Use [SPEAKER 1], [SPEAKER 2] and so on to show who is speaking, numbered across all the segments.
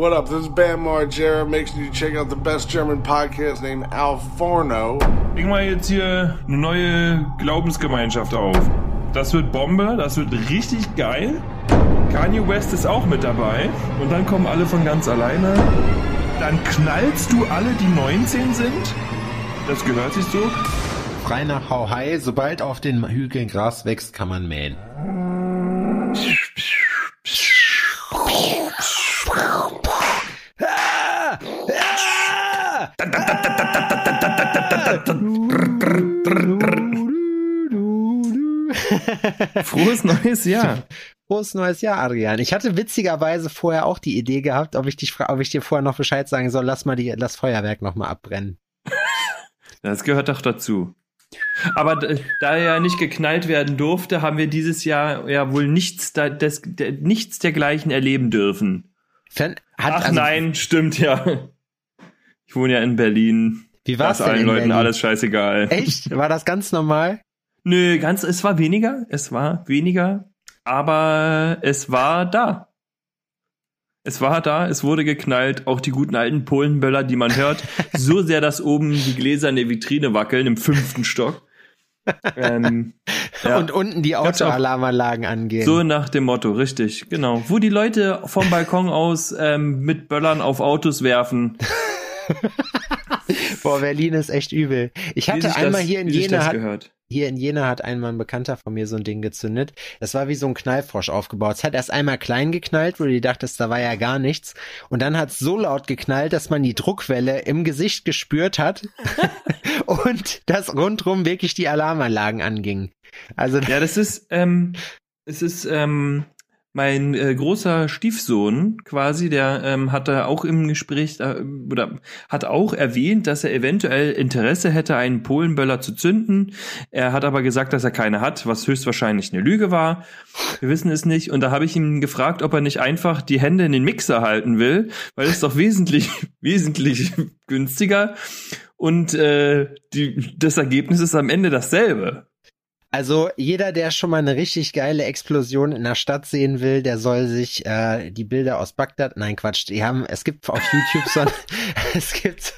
[SPEAKER 1] What up? This is Bam Margera. Make sure you check out the best German podcast named Al Forno.
[SPEAKER 2] Bringen wir jetzt hier eine neue Glaubensgemeinschaft auf. Das wird Bombe, das wird richtig geil. Kanye West ist auch mit dabei. Und dann kommen alle von ganz alleine. Dann knallst du alle, die 19 sind. Das gehört sich so.
[SPEAKER 3] Frei nach Hauhai, sobald auf den Hügeln Gras wächst, kann man mähen.
[SPEAKER 4] Frohes neues Jahr.
[SPEAKER 3] Frohes neues Jahr, Adrian. Ich hatte witzigerweise vorher auch die Idee gehabt, ob ich dich, ob ich dir vorher noch Bescheid sagen soll, lass mal die, das Feuerwerk noch mal abbrennen.
[SPEAKER 4] Das gehört doch dazu. Aber da er ja nicht geknallt werden durfte, haben wir dieses Jahr ja wohl nichts, da, des, der, nichts dergleichen erleben dürfen.
[SPEAKER 3] Fan,
[SPEAKER 4] Ach also, nein, stimmt ja. Ich wohne ja in Berlin.
[SPEAKER 3] Wie war es
[SPEAKER 4] allen Leuten Berlin? alles scheißegal.
[SPEAKER 3] Echt? War das ganz normal?
[SPEAKER 4] Nö, ganz, es war weniger, es war weniger, aber es war da. Es war da, es wurde geknallt, auch die guten alten Polenböller, die man hört, so sehr, dass oben die Gläser in der Vitrine wackeln im fünften Stock.
[SPEAKER 3] Ähm, ja. Und unten die Autoalarmanlagen angehen.
[SPEAKER 4] So nach dem Motto, richtig, genau. Wo die Leute vom Balkon aus ähm, mit Böllern auf Autos werfen.
[SPEAKER 3] Boah, Berlin ist echt übel. Ich hatte einmal das, hier in Jena hat, hier in Jena hat einmal ein Bekannter von mir so ein Ding gezündet. Das war wie so ein Knallfrosch aufgebaut. Es hat erst einmal klein geknallt, wo du dachtest, da war ja gar nichts. Und dann hat es so laut geknallt, dass man die Druckwelle im Gesicht gespürt hat und dass rundrum wirklich die Alarmanlagen angingen. Also
[SPEAKER 4] ja, das ist ähm, es ist ähm, mein äh, großer Stiefsohn quasi, der ähm, hat da auch im Gespräch äh, oder hat auch erwähnt, dass er eventuell Interesse hätte, einen Polenböller zu zünden. Er hat aber gesagt, dass er keine hat, was höchstwahrscheinlich eine Lüge war. Wir wissen es nicht. Und da habe ich ihn gefragt, ob er nicht einfach die Hände in den Mixer halten will, weil es doch wesentlich, wesentlich günstiger. Und äh, die, das Ergebnis ist am Ende dasselbe.
[SPEAKER 3] Also jeder, der schon mal eine richtig geile Explosion in der Stadt sehen will, der soll sich äh, die Bilder aus Bagdad, nein Quatsch, die haben, es gibt auf YouTube so ein, es gibt,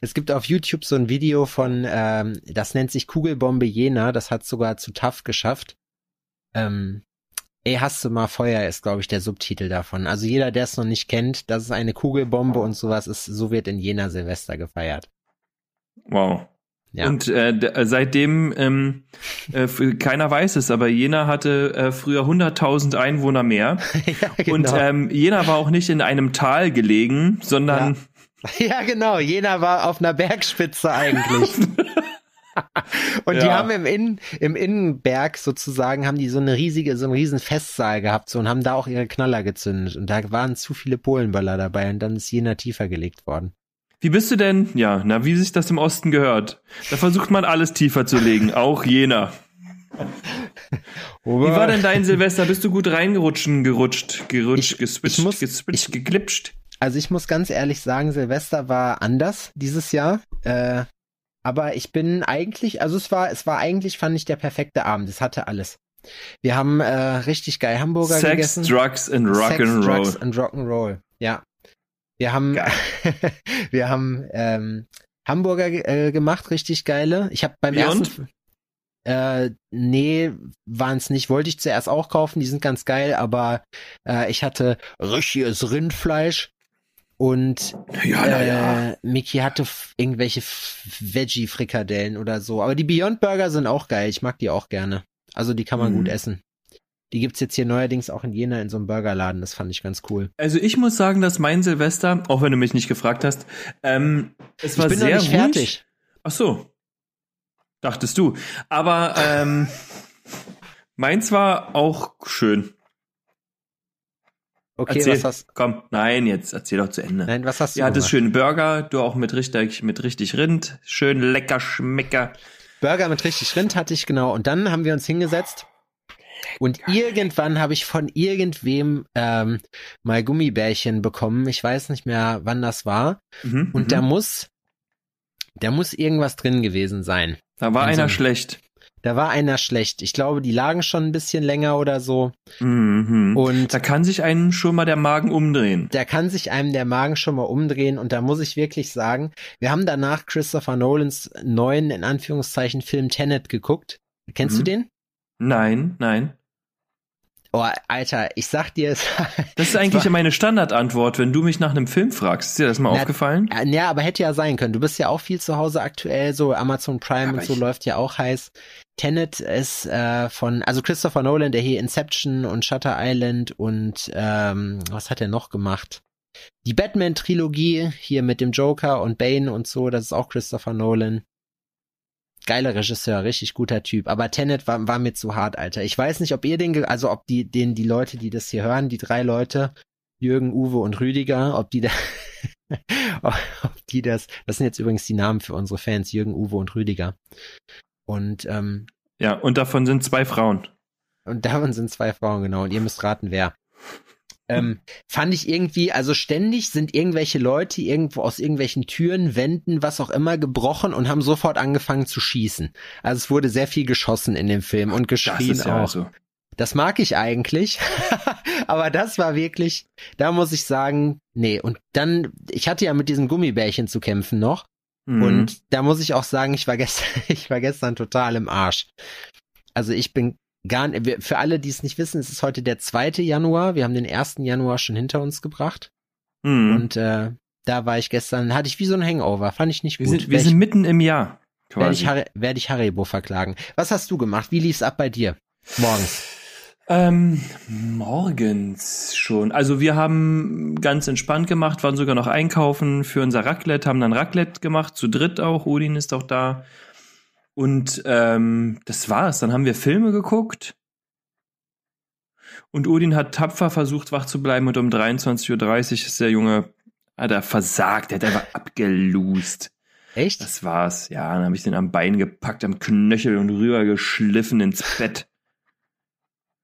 [SPEAKER 3] es gibt auf YouTube so ein Video von, ähm, das nennt sich Kugelbombe Jena, das hat sogar zu TAF geschafft. Ähm, Ey, hast du mal Feuer ist, glaube ich, der Subtitel davon. Also jeder, der es noch nicht kennt, das ist eine Kugelbombe und sowas ist, so wird in Jena Silvester gefeiert.
[SPEAKER 4] Wow. Ja. Und äh, äh, seitdem, ähm, äh, keiner weiß es, aber Jena hatte äh, früher 100.000 Einwohner mehr. ja, genau. Und ähm, Jena war auch nicht in einem Tal gelegen, sondern...
[SPEAKER 3] Ja. ja, genau. Jena war auf einer Bergspitze eigentlich. und ja. die haben im, Innen, im Innenberg sozusagen, haben die so eine riesige, so einen riesen Festsaal gehabt so, und haben da auch ihre Knaller gezündet. Und da waren zu viele Polenböller dabei und dann ist Jena tiefer gelegt worden.
[SPEAKER 4] Wie bist du denn? Ja, na, wie sich das im Osten gehört. Da versucht man alles tiefer zu legen, auch jener. Wie war denn dein Silvester? Bist du gut reingerutschen, gerutscht, gerutscht, ich, geswitcht, ich muss, geswitcht, geglitscht?
[SPEAKER 3] Also ich muss ganz ehrlich sagen, Silvester war anders dieses Jahr. Äh, aber ich bin eigentlich, also es war, es war eigentlich, fand ich, der perfekte Abend. Es hatte alles. Wir haben äh, richtig geil Hamburger
[SPEAKER 4] Sex,
[SPEAKER 3] gegessen.
[SPEAKER 4] Sex, Drugs and Rock'n'Roll. Sex, Drugs
[SPEAKER 3] and Rock'n'Roll. Ja, wir haben, wir haben ähm, Hamburger äh, gemacht, richtig geile. Ich habe beim Beyond? ersten äh, nee, waren es nicht. Wollte ich zuerst auch kaufen, die sind ganz geil, aber äh, ich hatte richtiges Rindfleisch und
[SPEAKER 4] ja, ja, ja.
[SPEAKER 3] Äh, Mickey hatte irgendwelche Veggie-Frikadellen oder so. Aber die Beyond Burger sind auch geil. Ich mag die auch gerne. Also die kann man mhm. gut essen. Die gibt's jetzt hier neuerdings auch in Jena in so einem Burgerladen. Das fand ich ganz cool.
[SPEAKER 4] Also ich muss sagen, dass mein Silvester, auch wenn du mich nicht gefragt hast, ähm, es war
[SPEAKER 3] ich bin
[SPEAKER 4] sehr
[SPEAKER 3] noch nicht
[SPEAKER 4] ruhig.
[SPEAKER 3] fertig.
[SPEAKER 4] Ach so. Dachtest du. Aber ähm, meins war auch schön.
[SPEAKER 3] Okay,
[SPEAKER 4] erzähl.
[SPEAKER 3] was hast
[SPEAKER 4] Komm, nein, jetzt erzähl doch zu Ende.
[SPEAKER 3] Nein, was hast du?
[SPEAKER 4] Ja, hattest schöne Burger, du auch mit richtig, mit richtig Rind, schön lecker Schmecker.
[SPEAKER 3] Burger mit richtig Rind hatte ich genau. Und dann haben wir uns hingesetzt und irgendwann habe ich von irgendwem ähm, mal Gummibärchen bekommen. Ich weiß nicht mehr, wann das war. Mhm, und da mhm. muss, da muss irgendwas drin gewesen sein.
[SPEAKER 4] Da war einer so schlecht.
[SPEAKER 3] Da war einer schlecht. Ich glaube, die lagen schon ein bisschen länger oder so.
[SPEAKER 4] Mhm.
[SPEAKER 3] Und
[SPEAKER 4] Da kann sich einem schon mal der Magen umdrehen.
[SPEAKER 3] da kann sich einem der Magen schon mal umdrehen. Und da muss ich wirklich sagen, wir haben danach Christopher Nolans neuen, in Anführungszeichen, Film Tenet geguckt. Kennst
[SPEAKER 4] Mhm.
[SPEAKER 3] du den?
[SPEAKER 4] Nein, nein.
[SPEAKER 3] Oh, Alter, ich sag dir es.
[SPEAKER 4] Das ist eigentlich
[SPEAKER 3] war-
[SPEAKER 4] meine Standardantwort, wenn du mich nach einem Film fragst. Ist dir das mal
[SPEAKER 3] Na,
[SPEAKER 4] aufgefallen?
[SPEAKER 3] Ja, ja, aber hätte ja sein können. Du bist ja auch viel zu Hause aktuell, so Amazon Prime
[SPEAKER 4] Aber
[SPEAKER 3] und so
[SPEAKER 4] ich-
[SPEAKER 3] läuft ja auch heiß. Tenet ist äh, von, also Christopher Nolan, der hier Inception und Shutter Island und ähm, was hat er noch gemacht? Die Batman-Trilogie hier mit dem Joker und Bane und so, das ist auch Christopher Nolan. Geiler Regisseur, richtig guter Typ. Aber Tenet war, war mir zu hart, Alter. Ich weiß nicht, ob ihr den, also ob die, den, die Leute, die das hier hören, die drei Leute, Jürgen, Uwe und Rüdiger, ob die da, ob die das, das sind jetzt übrigens die Namen für unsere Fans, Jürgen, Uwe und Rüdiger. Und, ähm,
[SPEAKER 4] Ja, und davon sind zwei Frauen.
[SPEAKER 3] und davon sind zwei Frauen, genau, und ihr müsst raten, wer. Ähm, fand ich irgendwie, also ständig sind irgendwelche Leute irgendwo aus irgendwelchen Türen, Wänden, was auch immer gebrochen und haben sofort angefangen zu schießen. Also es wurde sehr viel geschossen in dem Film und
[SPEAKER 4] Das
[SPEAKER 3] geschrien
[SPEAKER 4] ist ja
[SPEAKER 3] auch.
[SPEAKER 4] also.
[SPEAKER 3] Das mag ich eigentlich, aber das war wirklich, da muss ich sagen, nee. Und dann, ich hatte ja mit diesem Gummibärchen zu kämpfen noch.
[SPEAKER 4] Mhm.
[SPEAKER 3] Und da muss ich auch sagen, ich war gestern, ich war gestern total im Arsch. Also ich bin gar wir- für alle, die es nicht wissen, es ist heute der 2. Januar. Wir haben den 1. Januar schon hinter uns gebracht.
[SPEAKER 4] Mhm.
[SPEAKER 3] Und äh, da war ich gestern, hatte ich wie so ein Hangover. Fand ich nicht
[SPEAKER 4] wir
[SPEAKER 3] gut.
[SPEAKER 4] sind, wir
[SPEAKER 3] Werd
[SPEAKER 4] sind
[SPEAKER 3] ich,
[SPEAKER 4] mitten im Jahr.
[SPEAKER 3] werd ich,
[SPEAKER 4] Quasi.
[SPEAKER 3] Har- werd ich Haribo verklagen. Was hast du gemacht? Wie lief's ab bei dir? Morgens.
[SPEAKER 4] Ähm, morgens schon. Also wir haben ganz entspannt gemacht, waren sogar noch einkaufen für unser Raclette, haben dann Raclette gemacht, zu dritt auch, Odin ist auch da. Und ähm, das war's. Dann haben wir Filme geguckt. Und Odin hat tapfer versucht, wach zu bleiben und um 23.30 Uhr ist der Junge, hat er versagt, er hat einfach abgelust.
[SPEAKER 3] Echt?
[SPEAKER 4] Das war's. Ja, dann habe ich den am Bein gepackt, am Knöchel und rübergeschliffen ins Bett.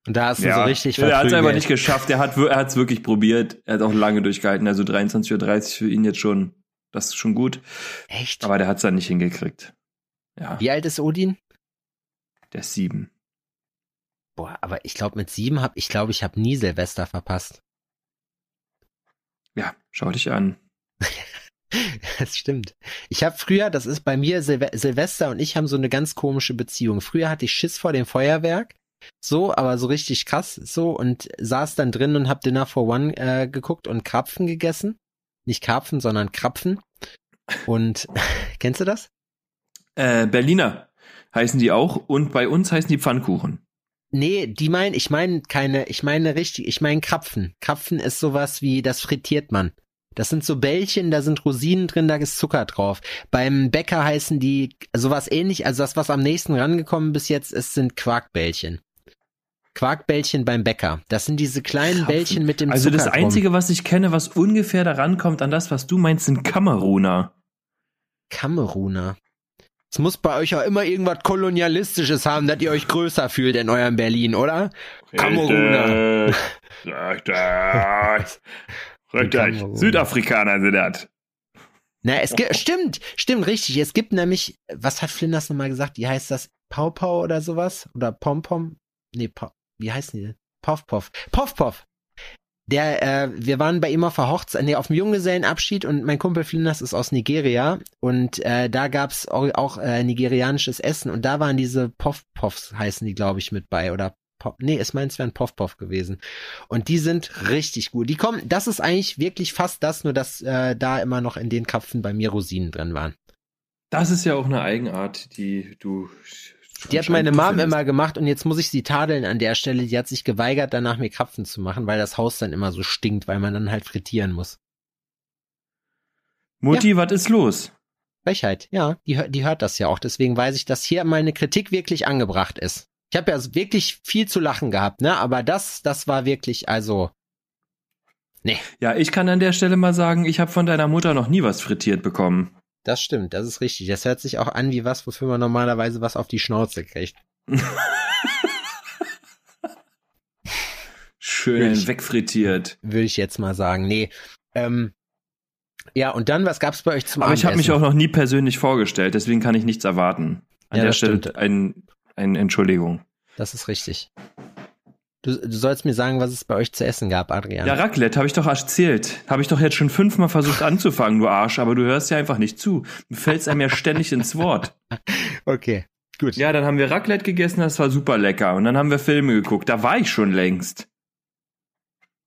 [SPEAKER 3] Und da hast du so richtig
[SPEAKER 4] Er hat es
[SPEAKER 3] verprügelt.
[SPEAKER 4] einfach nicht geschafft. Er hat er hat's wirklich probiert. Er hat auch lange durchgehalten. Also 23.30 Uhr für ihn jetzt schon. Das ist schon gut.
[SPEAKER 3] Echt?
[SPEAKER 4] Aber der hat es dann nicht hingekriegt. Ja,
[SPEAKER 3] Wie alt ist Odin?
[SPEAKER 4] der ist sieben.
[SPEAKER 3] Boah, aber ich glaube mit sieben hab ich glaube ich habe nie Silvester verpasst.
[SPEAKER 4] Ja, schau dich an.
[SPEAKER 3] Das stimmt. Ich habe früher, das ist bei mir Silve Silvester und ich haben so eine ganz komische Beziehung. Früher hatte ich Schiss vor dem Feuerwerk, so, aber so richtig krass, so und saß dann drin und hab Dinner for One äh, geguckt und Krapfen gegessen. Nicht Karpfen, sondern Krapfen. Und kennst du das?
[SPEAKER 4] Äh, Berliner heißen die auch. Und bei uns heißen die Pfannkuchen.
[SPEAKER 3] Nee, die meinen, ich meine keine, ich meine richtig, ich meine Krapfen. Krapfen ist sowas wie, das frittiert man. Das sind so Bällchen, da sind Rosinen drin, da ist Zucker drauf. Beim Bäcker heißen die sowas ähnlich, also das, was am nächsten rangekommen bis jetzt ist, sind Quarkbällchen. Quarkbällchen beim Bäcker. Das sind diese kleinen
[SPEAKER 4] Krapfen.
[SPEAKER 3] Bällchen mit dem
[SPEAKER 4] Also
[SPEAKER 3] Zucker
[SPEAKER 4] das Einzige, was ich kenne, was ungefähr daran kommt an das, was du meinst, sind Kameruner.
[SPEAKER 3] Kameruner. Es muss bei euch auch immer irgendwas Kolonialistisches haben, dass ihr euch größer fühlt in eurem Berlin, oder? Kameruner.
[SPEAKER 4] Richtig. Richtig. Südafrikaner sind das.
[SPEAKER 3] Na, es gibt, stimmt, stimmt, richtig. Es gibt nämlich, was hat Flinders nochmal gesagt? Wie heißt das? Pau Pau oder sowas? Oder Pom Pom? Nee, Pau, wie heißen die? denn? Poff Poff. Poff Poff. Der, äh, wir waren bei ihm auf der Hochzeit, nee, auf dem Junggesellenabschied und mein Kumpel Flinders ist aus Nigeria und äh, da gab's auch, auch äh, nigerianisches Essen und da waren diese Poff Poffs, heißen die, glaube ich, mit bei oder Pop, nee, es meint, es wären Poff Poff gewesen. Und die sind richtig gut. Die kommen, das ist eigentlich wirklich fast das, nur dass äh, da immer noch in den Krapfen bei mir Rosinen drin waren.
[SPEAKER 4] Das ist ja auch eine Eigenart, die du.
[SPEAKER 3] Die hat meine Mom immer gemacht und jetzt muss ich sie tadeln an der Stelle. Die hat sich geweigert, danach mir Krapfen zu machen, weil das Haus dann immer so stinkt, weil man dann halt frittieren muss.
[SPEAKER 4] Mutti, was ist los?
[SPEAKER 3] Frechheit, ja, die, die hört das ja auch. Deswegen weiß ich, dass hier meine Kritik wirklich angebracht ist. Ich habe ja wirklich viel zu lachen gehabt, ne? Aber das, das war wirklich, also,
[SPEAKER 4] Ja, ich kann an der Stelle mal sagen, ich habe von deiner Mutter noch nie was frittiert bekommen.
[SPEAKER 3] Das stimmt, das ist richtig. Das hört sich auch an wie was, wofür man normalerweise was auf die Schnauze kriegt.
[SPEAKER 4] Schön
[SPEAKER 3] Ich-
[SPEAKER 4] wegfrittiert.
[SPEAKER 3] Würde ich jetzt mal sagen. Nee. Ähm, ja, und dann, was gab's bei euch zum
[SPEAKER 4] Aber ich habe mich
[SPEAKER 3] Abendessen?
[SPEAKER 4] auch noch nie persönlich vorgestellt, deswegen kann ich nichts erwarten. An
[SPEAKER 3] Ja,
[SPEAKER 4] der Stelle ein Eine Entschuldigung.
[SPEAKER 3] Das ist richtig. Du, du sollst mir sagen, was es bei euch zu essen gab, Adrian.
[SPEAKER 4] Ja, Raclette, habe ich doch erzählt. Habe ich doch jetzt schon fünfmal versucht anzufangen, du Arsch, aber du hörst ja einfach nicht zu. Du fällst einem ja ständig ins Wort.
[SPEAKER 3] Okay, gut.
[SPEAKER 4] Ja, dann haben wir Raclette gegessen, das war super lecker. Und dann haben wir Filme geguckt. Da war ich schon längst.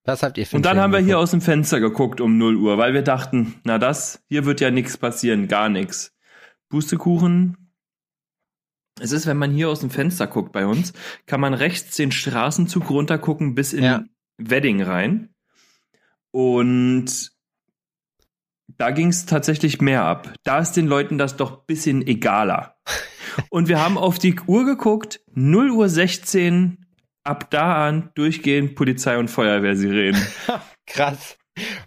[SPEAKER 3] Was habt ihr für
[SPEAKER 4] Und dann
[SPEAKER 3] einen
[SPEAKER 4] haben wir
[SPEAKER 3] Film
[SPEAKER 4] hier
[SPEAKER 3] geguckt?
[SPEAKER 4] aus dem Fenster geguckt um 0 Uhr, weil wir dachten, na das, hier wird ja nichts passieren, gar nichts. Pustekuchen. Es ist, wenn man hier aus dem Fenster guckt bei uns, kann man rechts den Straßenzug runtergucken bis in
[SPEAKER 3] Ja.
[SPEAKER 4] Wedding rein. Und da ging es tatsächlich mehr ab. Da ist den Leuten das doch bisschen egaler. Und wir haben auf die Uhr geguckt, 0 Uhr 16, ab da an durchgehend Polizei und Feuerwehrsirenen.
[SPEAKER 3] Krass.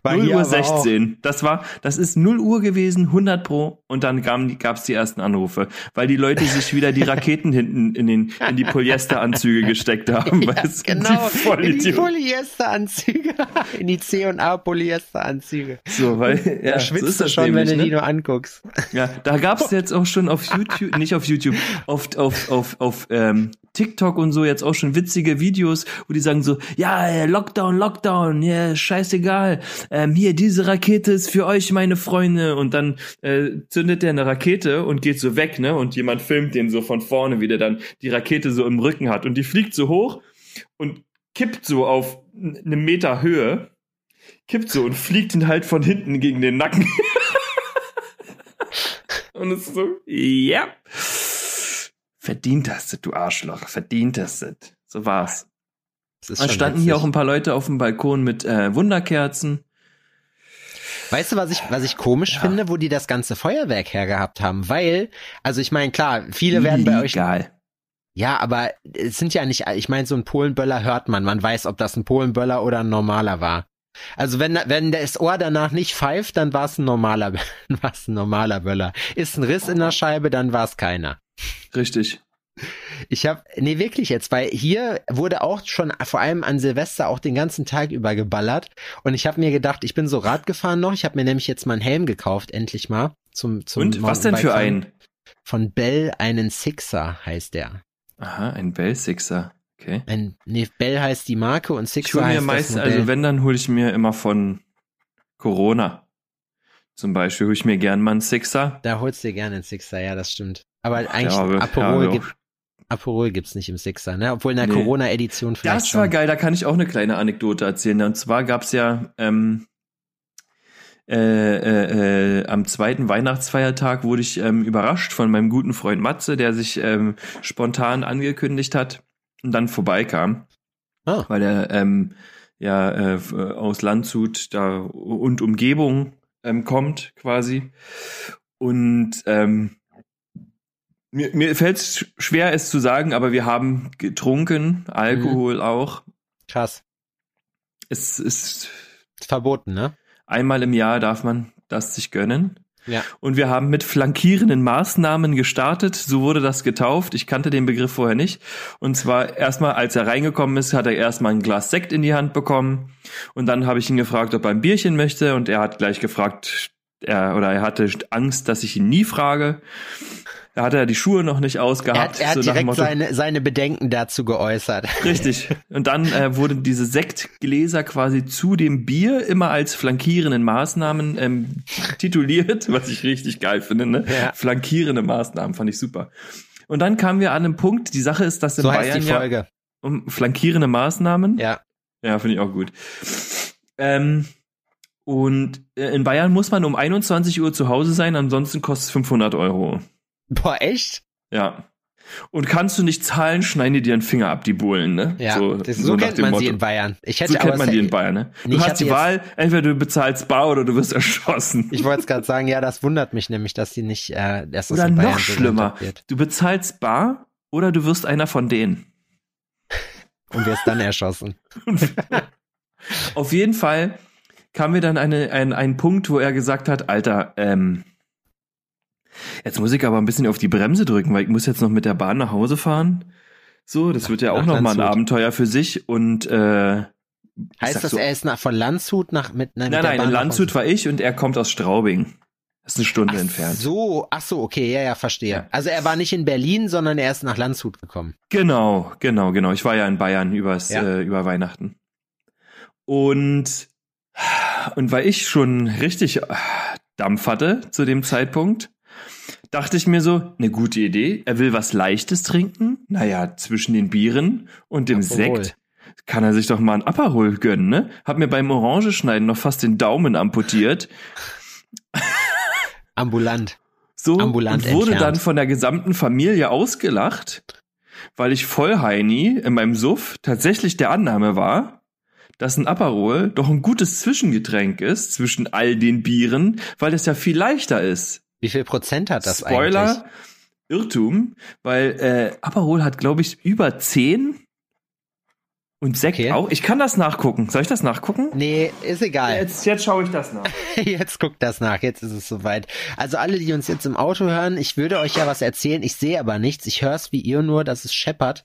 [SPEAKER 3] War
[SPEAKER 4] 0
[SPEAKER 3] hier
[SPEAKER 4] Uhr
[SPEAKER 3] aber auch-
[SPEAKER 4] 16. Das war, das ist 0 Uhr gewesen, 100 pro. Und dann gab es die ersten Anrufe, weil die Leute sich wieder die Raketen hinten in, den, in die Polyesteranzüge gesteckt haben.
[SPEAKER 3] Ja,
[SPEAKER 4] es
[SPEAKER 3] genau,
[SPEAKER 4] die
[SPEAKER 3] in die Polyesteranzüge. In die C und A Polyesteranzüge.
[SPEAKER 4] so, weil, ja,
[SPEAKER 3] Da
[SPEAKER 4] so
[SPEAKER 3] schwitzt
[SPEAKER 4] ist das
[SPEAKER 3] schon, wenn
[SPEAKER 4] nämlich,
[SPEAKER 3] du
[SPEAKER 4] ne?
[SPEAKER 3] die nur anguckst.
[SPEAKER 4] Ja, da gab's jetzt auch schon auf YouTube, nicht auf YouTube, auf, auf, auf, auf ähm, TikTok und so jetzt auch schon witzige Videos, wo die sagen so, ja, Lockdown, Lockdown, ja, scheißegal, ähm, hier, diese Rakete ist für euch, meine Freunde. Und dann äh, zündet der eine Rakete und geht so weg, ne? Und jemand filmt den so von vorne, wie der dann die Rakete so im Rücken hat. Und die fliegt so hoch und kippt so auf eine Meter Höhe, kippt so und fliegt ihn halt von hinten gegen den Nacken. Und es ist so, ja. Verdient hast du, du Arschloch. Verdient hast du. So war's.
[SPEAKER 3] Schon
[SPEAKER 4] standen hier
[SPEAKER 3] witzig.
[SPEAKER 4] auch ein paar Leute auf dem Balkon mit äh, Wunderkerzen.
[SPEAKER 3] Weißt du, was ich, was ich komisch finde, wo die das ganze Feuerwerk hergehabt haben? Weil, also ich meine, klar, viele werden bei euch.
[SPEAKER 4] Egal.
[SPEAKER 3] Ja, aber es sind ja nicht, ich meine, so ein Polenböller hört man. Man weiß, ob das ein Polenböller oder ein normaler war. Also wenn, wenn das Ohr danach nicht pfeift, dann war es ein normaler, war es ein normaler Böller. Ist ein Riss in der Scheibe, dann war es keiner.
[SPEAKER 4] Richtig.
[SPEAKER 3] Ich habe, nee, wirklich jetzt, weil hier wurde auch schon vor allem an Silvester auch den ganzen Tag über geballert. Und ich habe mir gedacht, ich bin so Rad gefahren noch. Ich habe mir nämlich jetzt mal einen Helm gekauft, endlich mal. Zum, zum
[SPEAKER 4] Und was denn für
[SPEAKER 3] Mountainbikefahren.
[SPEAKER 4] ein?
[SPEAKER 3] Von Bell, einen Sixer heißt der.
[SPEAKER 4] Aha, ein Bell Sixer. Okay.
[SPEAKER 3] Ein, nee, Bell heißt die Marke und
[SPEAKER 4] Ich
[SPEAKER 3] Sixer
[SPEAKER 4] hole mir
[SPEAKER 3] heißt
[SPEAKER 4] meist,
[SPEAKER 3] das Modell.
[SPEAKER 4] also wenn, dann hole ich mir immer von Corona. Zum Beispiel hole ich mir gern mal einen Sixer.
[SPEAKER 3] da holst du dir gerne einen Sixer, ja, das stimmt. Aber eigentlich
[SPEAKER 4] Ja, aber-
[SPEAKER 3] Aperol,
[SPEAKER 4] ja,
[SPEAKER 3] gibt, Aperol gibt's nicht im Sixer, ne? Obwohl in der
[SPEAKER 4] Nee.
[SPEAKER 3] Corona-Edition vielleicht
[SPEAKER 4] Das war
[SPEAKER 3] schon.
[SPEAKER 4] geil, da kann ich auch eine kleine Anekdote erzählen. Und zwar gab's ja ähm, äh, äh, äh, am zweiten Weihnachtsfeiertag wurde ich ähm, überrascht von meinem guten Freund Matze, der sich ähm, spontan angekündigt hat und dann vorbeikam,
[SPEAKER 3] Ah.
[SPEAKER 4] weil er ähm, ja äh, äh, aus Landshut da und Umgebung ähm, kommt quasi. Und ähm, mir, mir fällt es schwer, es zu sagen, aber wir haben getrunken, Alkohol
[SPEAKER 3] Mhm.
[SPEAKER 4] auch.
[SPEAKER 3] Krass.
[SPEAKER 4] Es ist
[SPEAKER 3] Verboten, ne?
[SPEAKER 4] einmal im Jahr darf man das sich gönnen.
[SPEAKER 3] Ja.
[SPEAKER 4] Und wir haben mit flankierenden Maßnahmen gestartet. So wurde das getauft. Ich kannte den Begriff vorher nicht. Und zwar erstmal, als er reingekommen ist, hat er erstmal ein Glas Sekt in die Hand bekommen. Und dann habe ich ihn gefragt, ob er ein Bierchen möchte. Und er hat gleich gefragt, er, oder er hatte Angst, dass ich ihn nie frage. Da hat er die Schuhe noch nicht
[SPEAKER 3] Er
[SPEAKER 4] ausgehabt.
[SPEAKER 3] hat, er hat
[SPEAKER 4] so
[SPEAKER 3] direkt
[SPEAKER 4] Motto,
[SPEAKER 3] seine, seine Bedenken dazu geäußert.
[SPEAKER 4] Richtig. Und dann äh, wurden diese Sektgläser quasi zu dem Bier immer als flankierenden Maßnahmen ähm, tituliert, was ich richtig geil finde. Ne?
[SPEAKER 3] Ja.
[SPEAKER 4] Flankierende Maßnahmen fand ich super. Und dann kamen wir an einen Punkt, die Sache ist, dass in
[SPEAKER 3] So
[SPEAKER 4] Bayern
[SPEAKER 3] die
[SPEAKER 4] ja um flankierende Maßnahmen.
[SPEAKER 3] Ja.
[SPEAKER 4] Ja, finde ich auch gut. Ähm, und äh, in Bayern muss man um 21 Uhr zu Hause sein, ansonsten kostet es 500 Euro.
[SPEAKER 3] Boah, echt?
[SPEAKER 4] Ja. Und kannst du nicht zahlen, schneiden die dir einen Finger ab, die Bullen, ne?
[SPEAKER 3] Ja. So, das, so,
[SPEAKER 4] nach
[SPEAKER 3] kennt man
[SPEAKER 4] Motto.
[SPEAKER 3] sie in Bayern. Ich hätte
[SPEAKER 4] So kennt man die in Bayern, ne? Du hast die Wahl, entweder du bezahlst bar oder du wirst erschossen.
[SPEAKER 3] Ich wollte es gerade sagen, ja, das wundert mich nämlich, dass die nicht, äh, dass das
[SPEAKER 4] oder
[SPEAKER 3] in Bayern
[SPEAKER 4] noch
[SPEAKER 3] so
[SPEAKER 4] schlimmer, du bezahlst bar oder du wirst einer von denen.
[SPEAKER 3] und wirst dann erschossen.
[SPEAKER 4] Auf jeden Fall kam mir dann eine, ein, ein Punkt, wo er gesagt hat, Alter, ähm, jetzt muss ich aber ein bisschen auf die Bremse drücken, weil ich muss jetzt noch mit der Bahn nach Hause fahren. So, das wird ja auch
[SPEAKER 3] nach
[SPEAKER 4] noch mal ein. Abenteuer für sich und äh,
[SPEAKER 3] Heißt das,
[SPEAKER 4] so,
[SPEAKER 3] er ist nach, von Landshut nach mit, nein, mit
[SPEAKER 4] Nein,
[SPEAKER 3] der
[SPEAKER 4] nein,
[SPEAKER 3] Bahn
[SPEAKER 4] in
[SPEAKER 3] nach
[SPEAKER 4] Landshut war ich und er kommt aus Straubing. Ist eine Stunde
[SPEAKER 3] Ach
[SPEAKER 4] entfernt.
[SPEAKER 3] So, ach so, okay, ja, ja, verstehe.
[SPEAKER 4] Ja.
[SPEAKER 3] Also er war nicht in Berlin, sondern er ist nach Landshut gekommen.
[SPEAKER 4] Genau, genau, genau. Ich war ja in Bayern übers,
[SPEAKER 3] Ja.
[SPEAKER 4] äh, über Weihnachten. Und, und weil ich schon richtig äh, Dampf hatte zu dem Zeitpunkt, dachte ich mir so, eine gute Idee. Er will was Leichtes trinken. Naja, zwischen den Bieren und dem
[SPEAKER 3] Aperol.
[SPEAKER 4] Sekt kann er sich doch mal ein Aperol gönnen, ne? Hab mir beim Orangeschneiden noch fast den Daumen amputiert.
[SPEAKER 3] Ambulant.
[SPEAKER 4] So
[SPEAKER 3] Ambulant
[SPEAKER 4] und wurde
[SPEAKER 3] entfernt.
[SPEAKER 4] dann von der gesamten Familie ausgelacht, weil ich Vollheini in meinem Suff tatsächlich der Annahme war, dass ein Aperol doch ein gutes Zwischengetränk ist zwischen all den Bieren, weil es ja viel leichter ist.
[SPEAKER 3] Wie viel Prozent hat das
[SPEAKER 4] Spoiler,
[SPEAKER 3] eigentlich?
[SPEAKER 4] Irrtum, weil äh, Aperol hat glaube ich über 10 und Sekt
[SPEAKER 3] Okay.
[SPEAKER 4] auch. Ich kann das nachgucken. Soll ich das nachgucken?
[SPEAKER 3] Nee, ist egal.
[SPEAKER 4] Jetzt, jetzt schaue ich das nach.
[SPEAKER 3] Jetzt guckt das nach, jetzt ist es soweit. Also alle, die uns jetzt im Auto hören, ich würde euch ja was erzählen, ich sehe aber nichts. Ich höre es wie ihr nur, dass es scheppert.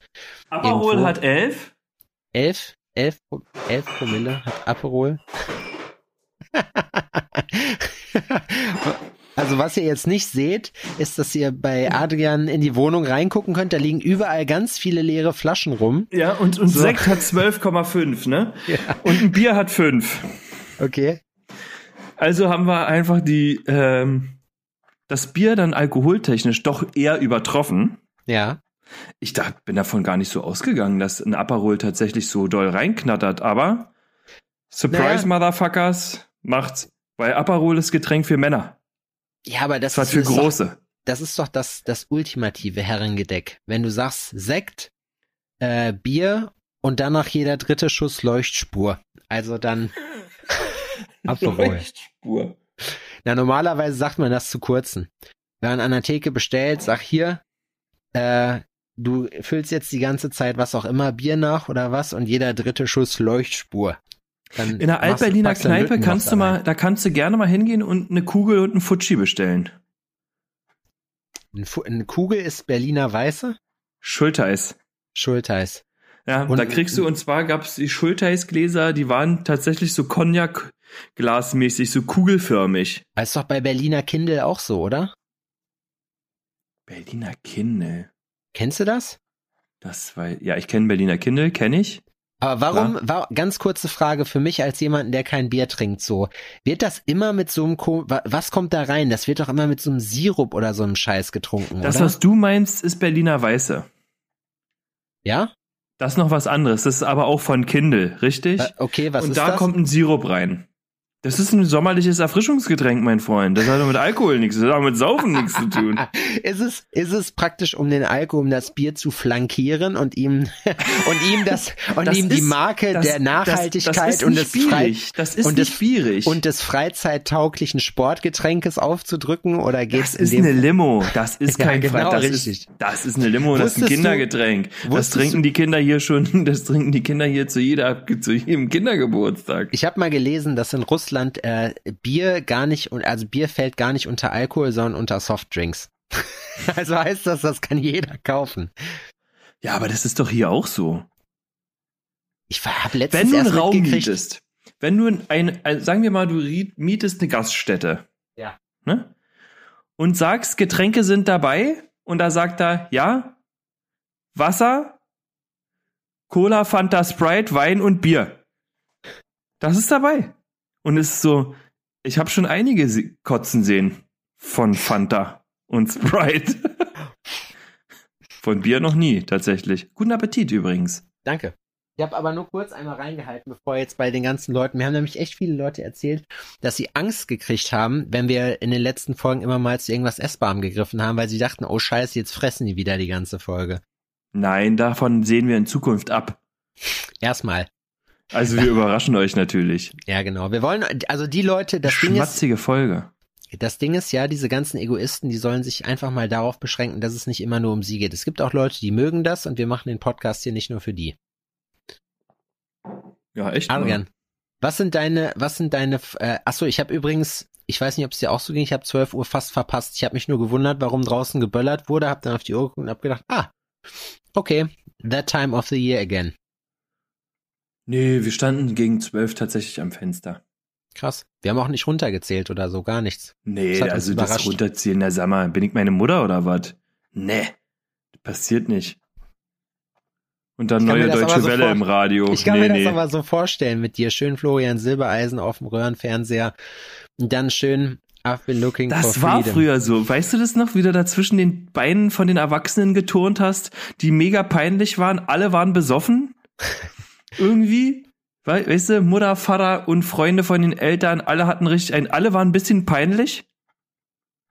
[SPEAKER 4] Aperol
[SPEAKER 3] Irgendwo.
[SPEAKER 4] hat 11.
[SPEAKER 3] Elf, elf, Pro- elf Promille hat Aperol. Also was ihr jetzt nicht seht, ist, dass ihr bei Adrian in die Wohnung reingucken könnt. Da liegen überall ganz viele leere Flaschen rum.
[SPEAKER 4] Ja, und, und
[SPEAKER 3] So.
[SPEAKER 4] Sekt hat 12,5, ne? Und ein Bier hat 5.
[SPEAKER 3] Okay.
[SPEAKER 4] Also haben wir einfach die, ähm, das Bier dann alkoholtechnisch doch eher übertroffen.
[SPEAKER 3] Ja.
[SPEAKER 4] Ich da, bin davon gar nicht so ausgegangen, dass ein Aperol tatsächlich so doll reinknattert, aber Surprise Motherfuckers macht's. Weil Aperol ist Getränk für Männer.
[SPEAKER 3] Ja, aber das,
[SPEAKER 4] Das war
[SPEAKER 3] ist,
[SPEAKER 4] für
[SPEAKER 3] ist doch,
[SPEAKER 4] Große.
[SPEAKER 3] das ist doch das, das ultimative Herrengedeck. Wenn du sagst Sekt, äh, Bier und dann nach jeder dritte Schuss Leuchtspur. Also dann Aperol.
[SPEAKER 4] Leuchtspur.
[SPEAKER 3] Na, normalerweise sagt man das zu kurzen. Wenn man an der Theke bestellt, sag hier, äh, du füllst jetzt die ganze Zeit was auch immer, Bier nach oder was und jeder dritte Schuss Leuchtspur. Dann
[SPEAKER 4] In der Altberliner
[SPEAKER 3] packst
[SPEAKER 4] Kneipe kannst du mal, da kannst du gerne mal hingehen und eine Kugel und einen Futschi bestellen.
[SPEAKER 3] Ein Eine Kugel ist Berliner Weiße,
[SPEAKER 4] Schulteis.
[SPEAKER 3] Schulteis.
[SPEAKER 4] Ja,
[SPEAKER 3] Und-
[SPEAKER 4] da kriegst du, und zwar gab's die Schulteisgläser, die waren tatsächlich so Cognac-glasmäßig, so kugelförmig.
[SPEAKER 3] Das ist doch bei Berliner Kindle auch so, oder?
[SPEAKER 4] Berliner Kindle.
[SPEAKER 3] Kennst du das?
[SPEAKER 4] Das war, ja, ich kenne Berliner Kindle, kenne ich.
[SPEAKER 3] Aber warum, war, ganz kurze Frage für mich als jemanden, der kein Bier trinkt, so. Wird das immer mit so einem, was kommt da rein? Das wird doch immer mit so einem Sirup oder so einem Scheiß getrunken,
[SPEAKER 4] Das,
[SPEAKER 3] oder?
[SPEAKER 4] was du meinst, ist Berliner Weiße.
[SPEAKER 3] ja?
[SPEAKER 4] Das ist noch was anderes. Das ist aber auch von Kindle, richtig?
[SPEAKER 3] Okay, was
[SPEAKER 4] und
[SPEAKER 3] ist
[SPEAKER 4] da
[SPEAKER 3] das?
[SPEAKER 4] kommt ein Sirup rein. Das ist ein sommerliches Erfrischungsgetränk, mein Freund. Das hat doch mit Alkohol nichts, das hat auch mit Saufen nichts zu tun.
[SPEAKER 3] ist es, ist es praktisch, um den Alkohol, um das Bier zu flankieren und ihm, und ihm das, und
[SPEAKER 4] Das
[SPEAKER 3] ihm die
[SPEAKER 4] ist-
[SPEAKER 3] Marke
[SPEAKER 4] Das-
[SPEAKER 3] der Nachhaltigkeit und des Frei.
[SPEAKER 4] Das ist
[SPEAKER 3] und des-
[SPEAKER 4] schwierig.
[SPEAKER 3] und des freizeittauglichen Sportgetränkes aufzudrücken oder geht's
[SPEAKER 4] das ist
[SPEAKER 3] in dem
[SPEAKER 4] eine Limo. Das ist
[SPEAKER 3] Ja,
[SPEAKER 4] kein
[SPEAKER 3] genau,
[SPEAKER 4] Frei- das. Ist, das ist eine Limo, das ist ein
[SPEAKER 3] Wusstest du-
[SPEAKER 4] Kindergetränk. Das
[SPEAKER 3] wusstest
[SPEAKER 4] trinken die Kinder hier schon, das trinken die Kinder hier zu jeder, zu jedem Kindergeburtstag.
[SPEAKER 3] Ich habe mal gelesen, dass in Russland äh, Bier gar nicht und also Bier fällt gar nicht unter Alkohol, sondern unter Softdrinks. also heißt das, das kann jeder kaufen.
[SPEAKER 4] Ja, aber das ist doch hier auch so.
[SPEAKER 3] Ich habe letztens
[SPEAKER 4] Wenn du einen
[SPEAKER 3] erst
[SPEAKER 4] Raum mietest, wenn du ein, ein, sagen wir mal, du mietest eine Gaststätte.
[SPEAKER 3] Ja.
[SPEAKER 4] Ne? Und sagst, Getränke sind dabei und da sagt er, ja, Wasser, Cola, Fanta, Sprite, Wein und Bier. Das ist dabei. Und es ist so, ich habe schon einige se- kotzen sehen von Fanta und Sprite. von Bier noch nie, tatsächlich. Guten Appetit übrigens.
[SPEAKER 3] Danke. Ich habe aber nur kurz einmal reingehalten, bevor jetzt bei den ganzen Leuten, wir haben nämlich echt viele Leute erzählt, dass sie Angst gekriegt haben, wenn wir in den letzten Folgen immer mal zu irgendwas Essbarem gegriffen haben, weil sie dachten, oh scheiße, jetzt fressen die wieder die ganze Folge.
[SPEAKER 4] Nein, davon sehen wir in Zukunft ab.
[SPEAKER 3] Erstmal.
[SPEAKER 4] Also wir überraschen euch natürlich.
[SPEAKER 3] Ja, genau. Wir wollen, also die Leute, das Ding ist,
[SPEAKER 4] Schmatzige Folge.
[SPEAKER 3] Das Ding ist ja, diese ganzen Egoisten, die sollen sich einfach mal darauf beschränken, dass es nicht immer nur um sie geht. Es gibt auch Leute, die mögen das und wir machen den Podcast hier nicht nur für die.
[SPEAKER 4] Ja, echt.
[SPEAKER 3] Adrian, was sind deine, was sind deine, äh, achso, ich habe übrigens, ich weiß nicht, ob es dir auch so ging, ich habe 12 Uhr fast verpasst. Ich habe mich nur gewundert, warum draußen geböllert wurde, habe dann auf die Uhr geguckt und habe gedacht, ah, okay, that time of the year again.
[SPEAKER 4] Nee, wir standen gegen zwölf tatsächlich am Fenster.
[SPEAKER 3] Krass. Wir haben auch nicht runtergezählt oder so, gar nichts.
[SPEAKER 4] Nee,
[SPEAKER 3] Das
[SPEAKER 4] also das runterzählen, na sag mal, bin ich meine Mutter oder was? Nee, passiert nicht. Und dann neue Deutsche
[SPEAKER 3] so
[SPEAKER 4] Welle im Radio.
[SPEAKER 3] Ich kann
[SPEAKER 4] nee,
[SPEAKER 3] mir das
[SPEAKER 4] nee.
[SPEAKER 3] aber so vorstellen mit dir. Schön Florian Silbereisen auf dem Röhrenfernseher. Und dann schön I've been looking for
[SPEAKER 4] Das war
[SPEAKER 3] freedom.
[SPEAKER 4] früher so. Weißt du das noch, wie du da zwischen den Beinen von den Erwachsenen geturnt hast, die mega peinlich waren? Alle waren besoffen? Irgendwie? We weißt du, Mutter, Vater und Freunde von den Eltern, alle hatten richtig ein, alle waren ein bisschen peinlich.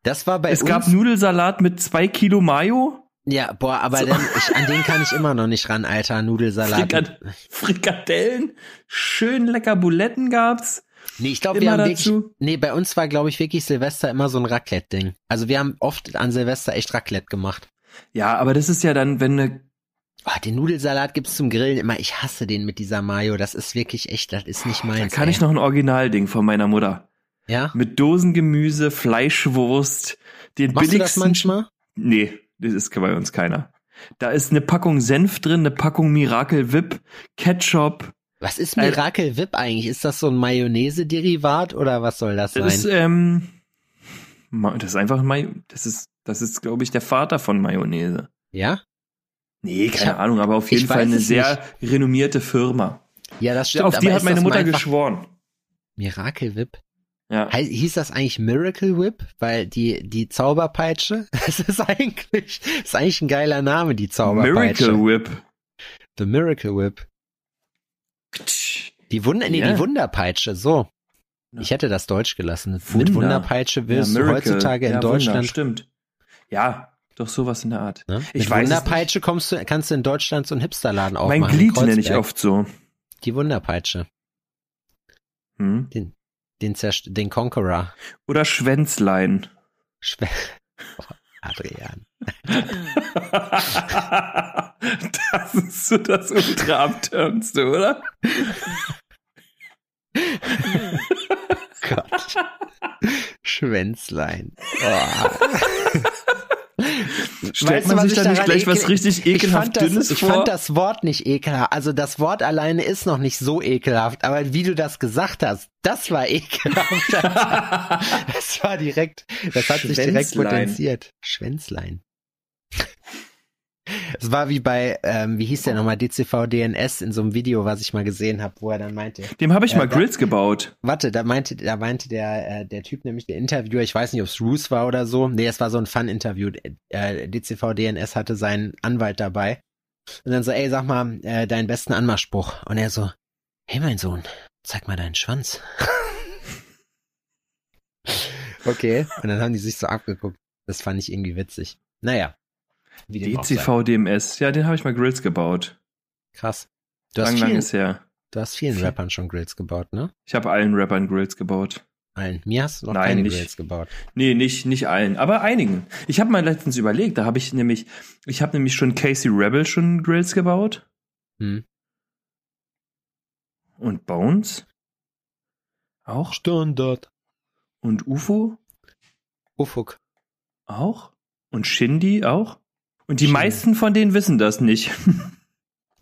[SPEAKER 3] Das war bei
[SPEAKER 4] es
[SPEAKER 3] uns.
[SPEAKER 4] gab Nudelsalat mit zwei Kilo Mayo.
[SPEAKER 3] ja, boah, aber
[SPEAKER 4] So.
[SPEAKER 3] dann, ich, an den kann ich immer noch nicht ran, Alter. Nudelsalat.
[SPEAKER 4] Frikad Frikadellen, schön lecker Buletten gab's.
[SPEAKER 3] Nee, ich glaube, wir haben wirklich,
[SPEAKER 4] dazu.
[SPEAKER 3] nee, bei uns war, glaube ich, wirklich Silvester immer so ein Raclette-Ding. Also wir haben oft an Silvester echt Raclette gemacht.
[SPEAKER 4] Ja, aber das ist ja dann, wenn ne,
[SPEAKER 3] Oh, den Nudelsalat gibt's zum Grillen immer. Ich hasse den mit dieser Mayo. Das ist wirklich echt, das ist nicht
[SPEAKER 4] da
[SPEAKER 3] meins.
[SPEAKER 4] kann
[SPEAKER 3] ey.
[SPEAKER 4] ich noch ein Originalding von meiner Mutter.
[SPEAKER 3] Ja?
[SPEAKER 4] Mit Dosengemüse, Fleischwurst, den
[SPEAKER 3] Machst du das
[SPEAKER 4] billigsten.
[SPEAKER 3] manchmal?
[SPEAKER 4] Nee, das ist bei uns keiner. Da ist eine Packung Senf drin, eine Packung Miracle Whip, Ketchup.
[SPEAKER 3] Was ist
[SPEAKER 4] Äh,
[SPEAKER 3] Miracle Whip eigentlich? Ist das so ein Mayonnaise-Derivat oder was soll das sein?
[SPEAKER 4] Das ist, ähm, das ist einfach May das ist, das ist, glaube ich, der Vater von Mayonnaise.
[SPEAKER 3] ja?
[SPEAKER 4] Nee, keine
[SPEAKER 3] hab-
[SPEAKER 4] Ahnung, aber auf jeden Fall eine sehr renommierte Firma.
[SPEAKER 3] Ja, das stimmt.
[SPEAKER 4] auf die hat meine Mutter geschworen.
[SPEAKER 3] Miracle Whip?
[SPEAKER 4] Ja.
[SPEAKER 3] Hieß das eigentlich Miracle Whip? Weil die, die Zauberpeitsche, das ist eigentlich, das ist eigentlich ein geiler Name, die Zauberpeitsche.
[SPEAKER 4] Miracle Whip.
[SPEAKER 3] The Miracle Whip. Die Wunder, nee,
[SPEAKER 4] Ja.
[SPEAKER 3] die Wunderpeitsche, so.
[SPEAKER 4] Ja.
[SPEAKER 3] Ich hätte das Deutsch gelassen. Mit
[SPEAKER 4] Wunder.
[SPEAKER 3] Wunderpeitsche willst du heutzutage in
[SPEAKER 4] ja, Wunder,
[SPEAKER 3] Deutschland.
[SPEAKER 4] stimmt. Ja, doch sowas in der Art.
[SPEAKER 3] Ne?
[SPEAKER 4] Ich
[SPEAKER 3] Mit
[SPEAKER 4] weiß
[SPEAKER 3] Wunderpeitsche kommst du, kannst du in Deutschland so einen Hipsterladen aufmachen.
[SPEAKER 4] Mein
[SPEAKER 3] in
[SPEAKER 4] Glied nenne ich oft so.
[SPEAKER 3] Die Wunderpeitsche.
[SPEAKER 4] Hm?
[SPEAKER 3] Den, Zerst den Conqueror.
[SPEAKER 4] Oder Schwänzlein.
[SPEAKER 3] Schwer. Oh, Adrian.
[SPEAKER 4] das ist so das Ultra-Abtörnste, oder?
[SPEAKER 3] Gott. Schwänzlein. Oh.
[SPEAKER 4] Stellt
[SPEAKER 3] Weißt
[SPEAKER 4] man sich
[SPEAKER 3] ich
[SPEAKER 4] da nicht gleich was richtig
[SPEAKER 3] Ich
[SPEAKER 4] ekelhaft
[SPEAKER 3] das,
[SPEAKER 4] Dünnes
[SPEAKER 3] ich
[SPEAKER 4] vor?
[SPEAKER 3] fand das Wort nicht ekelhaft. Also das Wort alleine ist noch nicht so ekelhaft, aber wie du das gesagt hast, das war ekelhaft. das war direkt, das hat sich direkt potenziert. Schwänzlein. Es war wie bei, ähm, wie hieß der nochmal, DCV DNS in so einem Video, was ich mal gesehen habe, wo er dann meinte,
[SPEAKER 4] Dem habe ich
[SPEAKER 3] Ja,
[SPEAKER 4] mal
[SPEAKER 3] da-
[SPEAKER 4] Grills gebaut.
[SPEAKER 3] Warte, da meinte, da meinte der, äh, der Typ nämlich, der Interviewer, ich weiß nicht, ob es Roos war oder so. Nee, es war so ein Fun-Interview. Äh, DCV DNS hatte seinen Anwalt dabei. Und dann so, ey, sag mal, äh, deinen besten Anmachspruch. Und er so, hey, mein Sohn, zeig mal deinen Schwanz. okay. Und dann haben die sich so abgeguckt. Das fand ich irgendwie witzig. Naja. Wie dem auch sei.
[SPEAKER 4] DCV DMS. Ja, den habe ich mal Grills gebaut.
[SPEAKER 3] Krass. Du hast,
[SPEAKER 4] Lang, lang
[SPEAKER 3] vielen,
[SPEAKER 4] ist her.
[SPEAKER 3] du hast vielen Rappern schon Grills gebaut, ne?
[SPEAKER 4] Ich habe allen Rappern Grills gebaut.
[SPEAKER 3] Allen. Mir hast du noch
[SPEAKER 4] Nein,
[SPEAKER 3] keine
[SPEAKER 4] nicht.
[SPEAKER 3] Grills gebaut.
[SPEAKER 4] Nee, nicht, nicht allen, aber einigen. Ich habe mal letztens überlegt, da habe ich nämlich, ich habe nämlich schon Casey Rebel schon Grills gebaut
[SPEAKER 3] Hm.
[SPEAKER 4] und Bones auch
[SPEAKER 3] Standard.
[SPEAKER 4] und UFO
[SPEAKER 3] Ufuk.
[SPEAKER 4] auch und Shindy auch. Und die
[SPEAKER 3] Shindy.
[SPEAKER 4] meisten von denen wissen das nicht.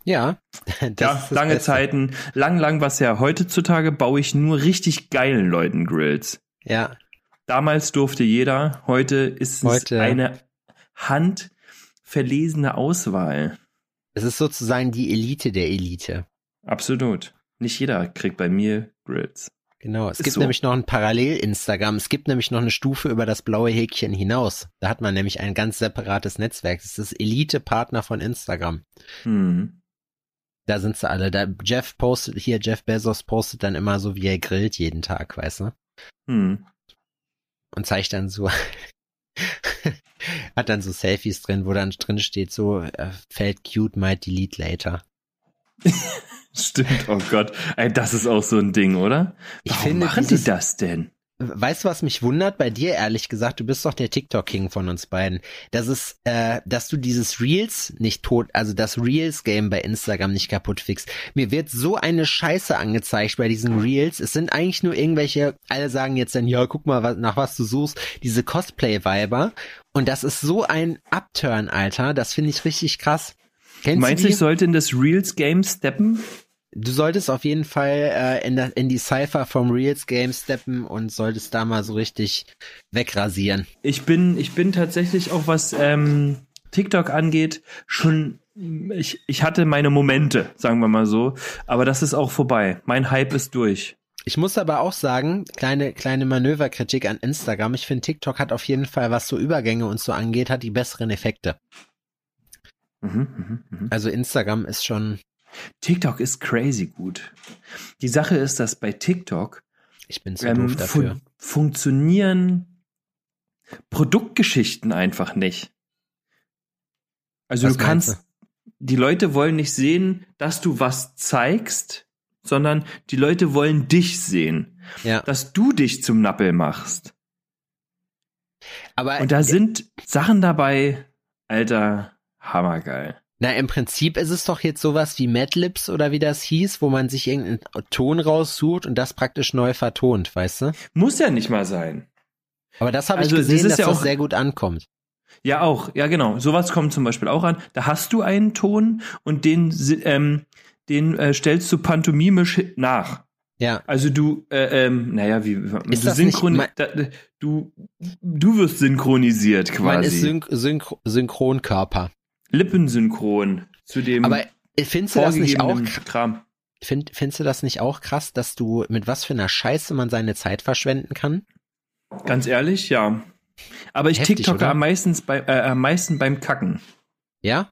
[SPEAKER 3] Ja. Das
[SPEAKER 4] ja, lange
[SPEAKER 3] Beste.
[SPEAKER 4] Zeiten, lang, lang was ja. Heutzutage baue ich nur richtig geilen Leuten Grills.
[SPEAKER 3] Ja.
[SPEAKER 4] Damals durfte jeder, heute ist es
[SPEAKER 3] Heute-
[SPEAKER 4] eine handverlesene Auswahl.
[SPEAKER 3] Es ist sozusagen die Elite der Elite.
[SPEAKER 4] Absolut. Nicht jeder kriegt bei mir Grills.
[SPEAKER 3] Genau. Es
[SPEAKER 4] Ist
[SPEAKER 3] gibt
[SPEAKER 4] so.
[SPEAKER 3] nämlich noch ein Parallel-Instagram. Es gibt nämlich noch eine Stufe über das blaue Häkchen hinaus. Da hat man nämlich ein ganz separates Netzwerk. Das ist das Elite-Partner von Instagram.
[SPEAKER 4] Hm.
[SPEAKER 3] Da sind sie alle. Da Jeff postet, hier Jeff Bezos postet dann immer so, wie er grillt jeden Tag, weißt du?
[SPEAKER 4] Hm.
[SPEAKER 3] Und zeigt dann so, hat dann so Selfies drin, wo dann drin steht so, äh, fällt cute, might delete later.
[SPEAKER 4] Stimmt, oh Gott. Ey, das ist auch so ein Ding, oder?
[SPEAKER 3] Ich
[SPEAKER 4] Warum
[SPEAKER 3] finde,
[SPEAKER 4] machen die
[SPEAKER 3] dieses-
[SPEAKER 4] das denn?
[SPEAKER 3] Weißt du, was mich wundert bei dir, ehrlich gesagt? Du bist doch der TikTok-King von uns beiden. Das ist, äh, dass du dieses Reels nicht tot, also das Reels-Game bei Instagram nicht kaputt fixst. Mir wird so eine Scheiße angezeigt bei diesen Reels. Es sind eigentlich nur irgendwelche, alle sagen jetzt dann, ja, guck mal, nach was du suchst, diese Cosplay-Viber. Und das ist so ein Upturn, Alter. Das finde ich richtig krass. Kennst
[SPEAKER 4] Meinst
[SPEAKER 3] du
[SPEAKER 4] ich sollte in das Reels-Game steppen?
[SPEAKER 3] du solltest auf jeden Fall äh, in, der, in die Cypher vom Reels Game steppen und solltest da mal so richtig wegrasieren.
[SPEAKER 4] Ich bin, ich bin tatsächlich auch was ähm, TikTok angeht, schon ich, ich hatte meine Momente, sagen wir mal so, aber das ist auch vorbei. Mein Hype ist durch.
[SPEAKER 3] Ich muss aber auch sagen, kleine, kleine Manöverkritik an Instagram. Ich finde, TikTok hat auf jeden Fall, was so Übergänge und so angeht, hat die besseren Effekte.
[SPEAKER 4] Mhm, mhm, mhm.
[SPEAKER 3] Also Instagram ist schon,
[SPEAKER 4] TikTok ist crazy gut. Die Sache ist, dass bei TikTok
[SPEAKER 3] ich bin zu
[SPEAKER 4] ähm,
[SPEAKER 3] doof dafür.
[SPEAKER 4] fun funktionieren Produktgeschichten einfach nicht. Also
[SPEAKER 3] Was
[SPEAKER 4] du kannst, die Leute wollen nicht sehen, dass du was zeigst, sondern die Leute wollen dich sehen.
[SPEAKER 3] Ja.
[SPEAKER 4] Dass du dich zum Nappel machst.
[SPEAKER 3] Aber
[SPEAKER 4] Und da sind Sachen dabei, Alter, hammergeil.
[SPEAKER 3] Na, im Prinzip ist es doch jetzt sowas wie Madlibs oder wie das hieß, wo man sich irgendeinen Ton raussucht und das praktisch neu vertont, weißt du?
[SPEAKER 4] Muss ja nicht mal sein.
[SPEAKER 3] Aber das habe
[SPEAKER 4] Also,
[SPEAKER 3] ich
[SPEAKER 4] das
[SPEAKER 3] gesehen,
[SPEAKER 4] ist
[SPEAKER 3] dass
[SPEAKER 4] ja
[SPEAKER 3] das sehr gut ankommt.
[SPEAKER 4] Ja, auch. Ja, genau. Sowas kommt zum Beispiel auch an. Da hast du einen Ton und den, ähm, den äh, stellst du pantomimisch nach.
[SPEAKER 3] Ja.
[SPEAKER 4] Also du, äh, ähm, naja, wie, du,
[SPEAKER 3] das nicht
[SPEAKER 4] synchron
[SPEAKER 3] mein-
[SPEAKER 4] da, du, du wirst synchronisiert
[SPEAKER 3] Man ist
[SPEAKER 4] quasi.
[SPEAKER 3] Syn Synchro Synchronkörper.
[SPEAKER 4] Lippensynchron zu dem
[SPEAKER 3] Aber äh, findest du das nicht auch
[SPEAKER 4] Kram.
[SPEAKER 3] find, findest du das nicht auch krass, dass du mit was für einer Scheiße man seine Zeit verschwenden kann?
[SPEAKER 4] Ganz ehrlich, ja. Aber ich
[SPEAKER 3] Heftig,
[SPEAKER 4] TikToke
[SPEAKER 3] oder?
[SPEAKER 4] am meisten, bei, äh, am meisten beim Kacken.
[SPEAKER 3] Ja?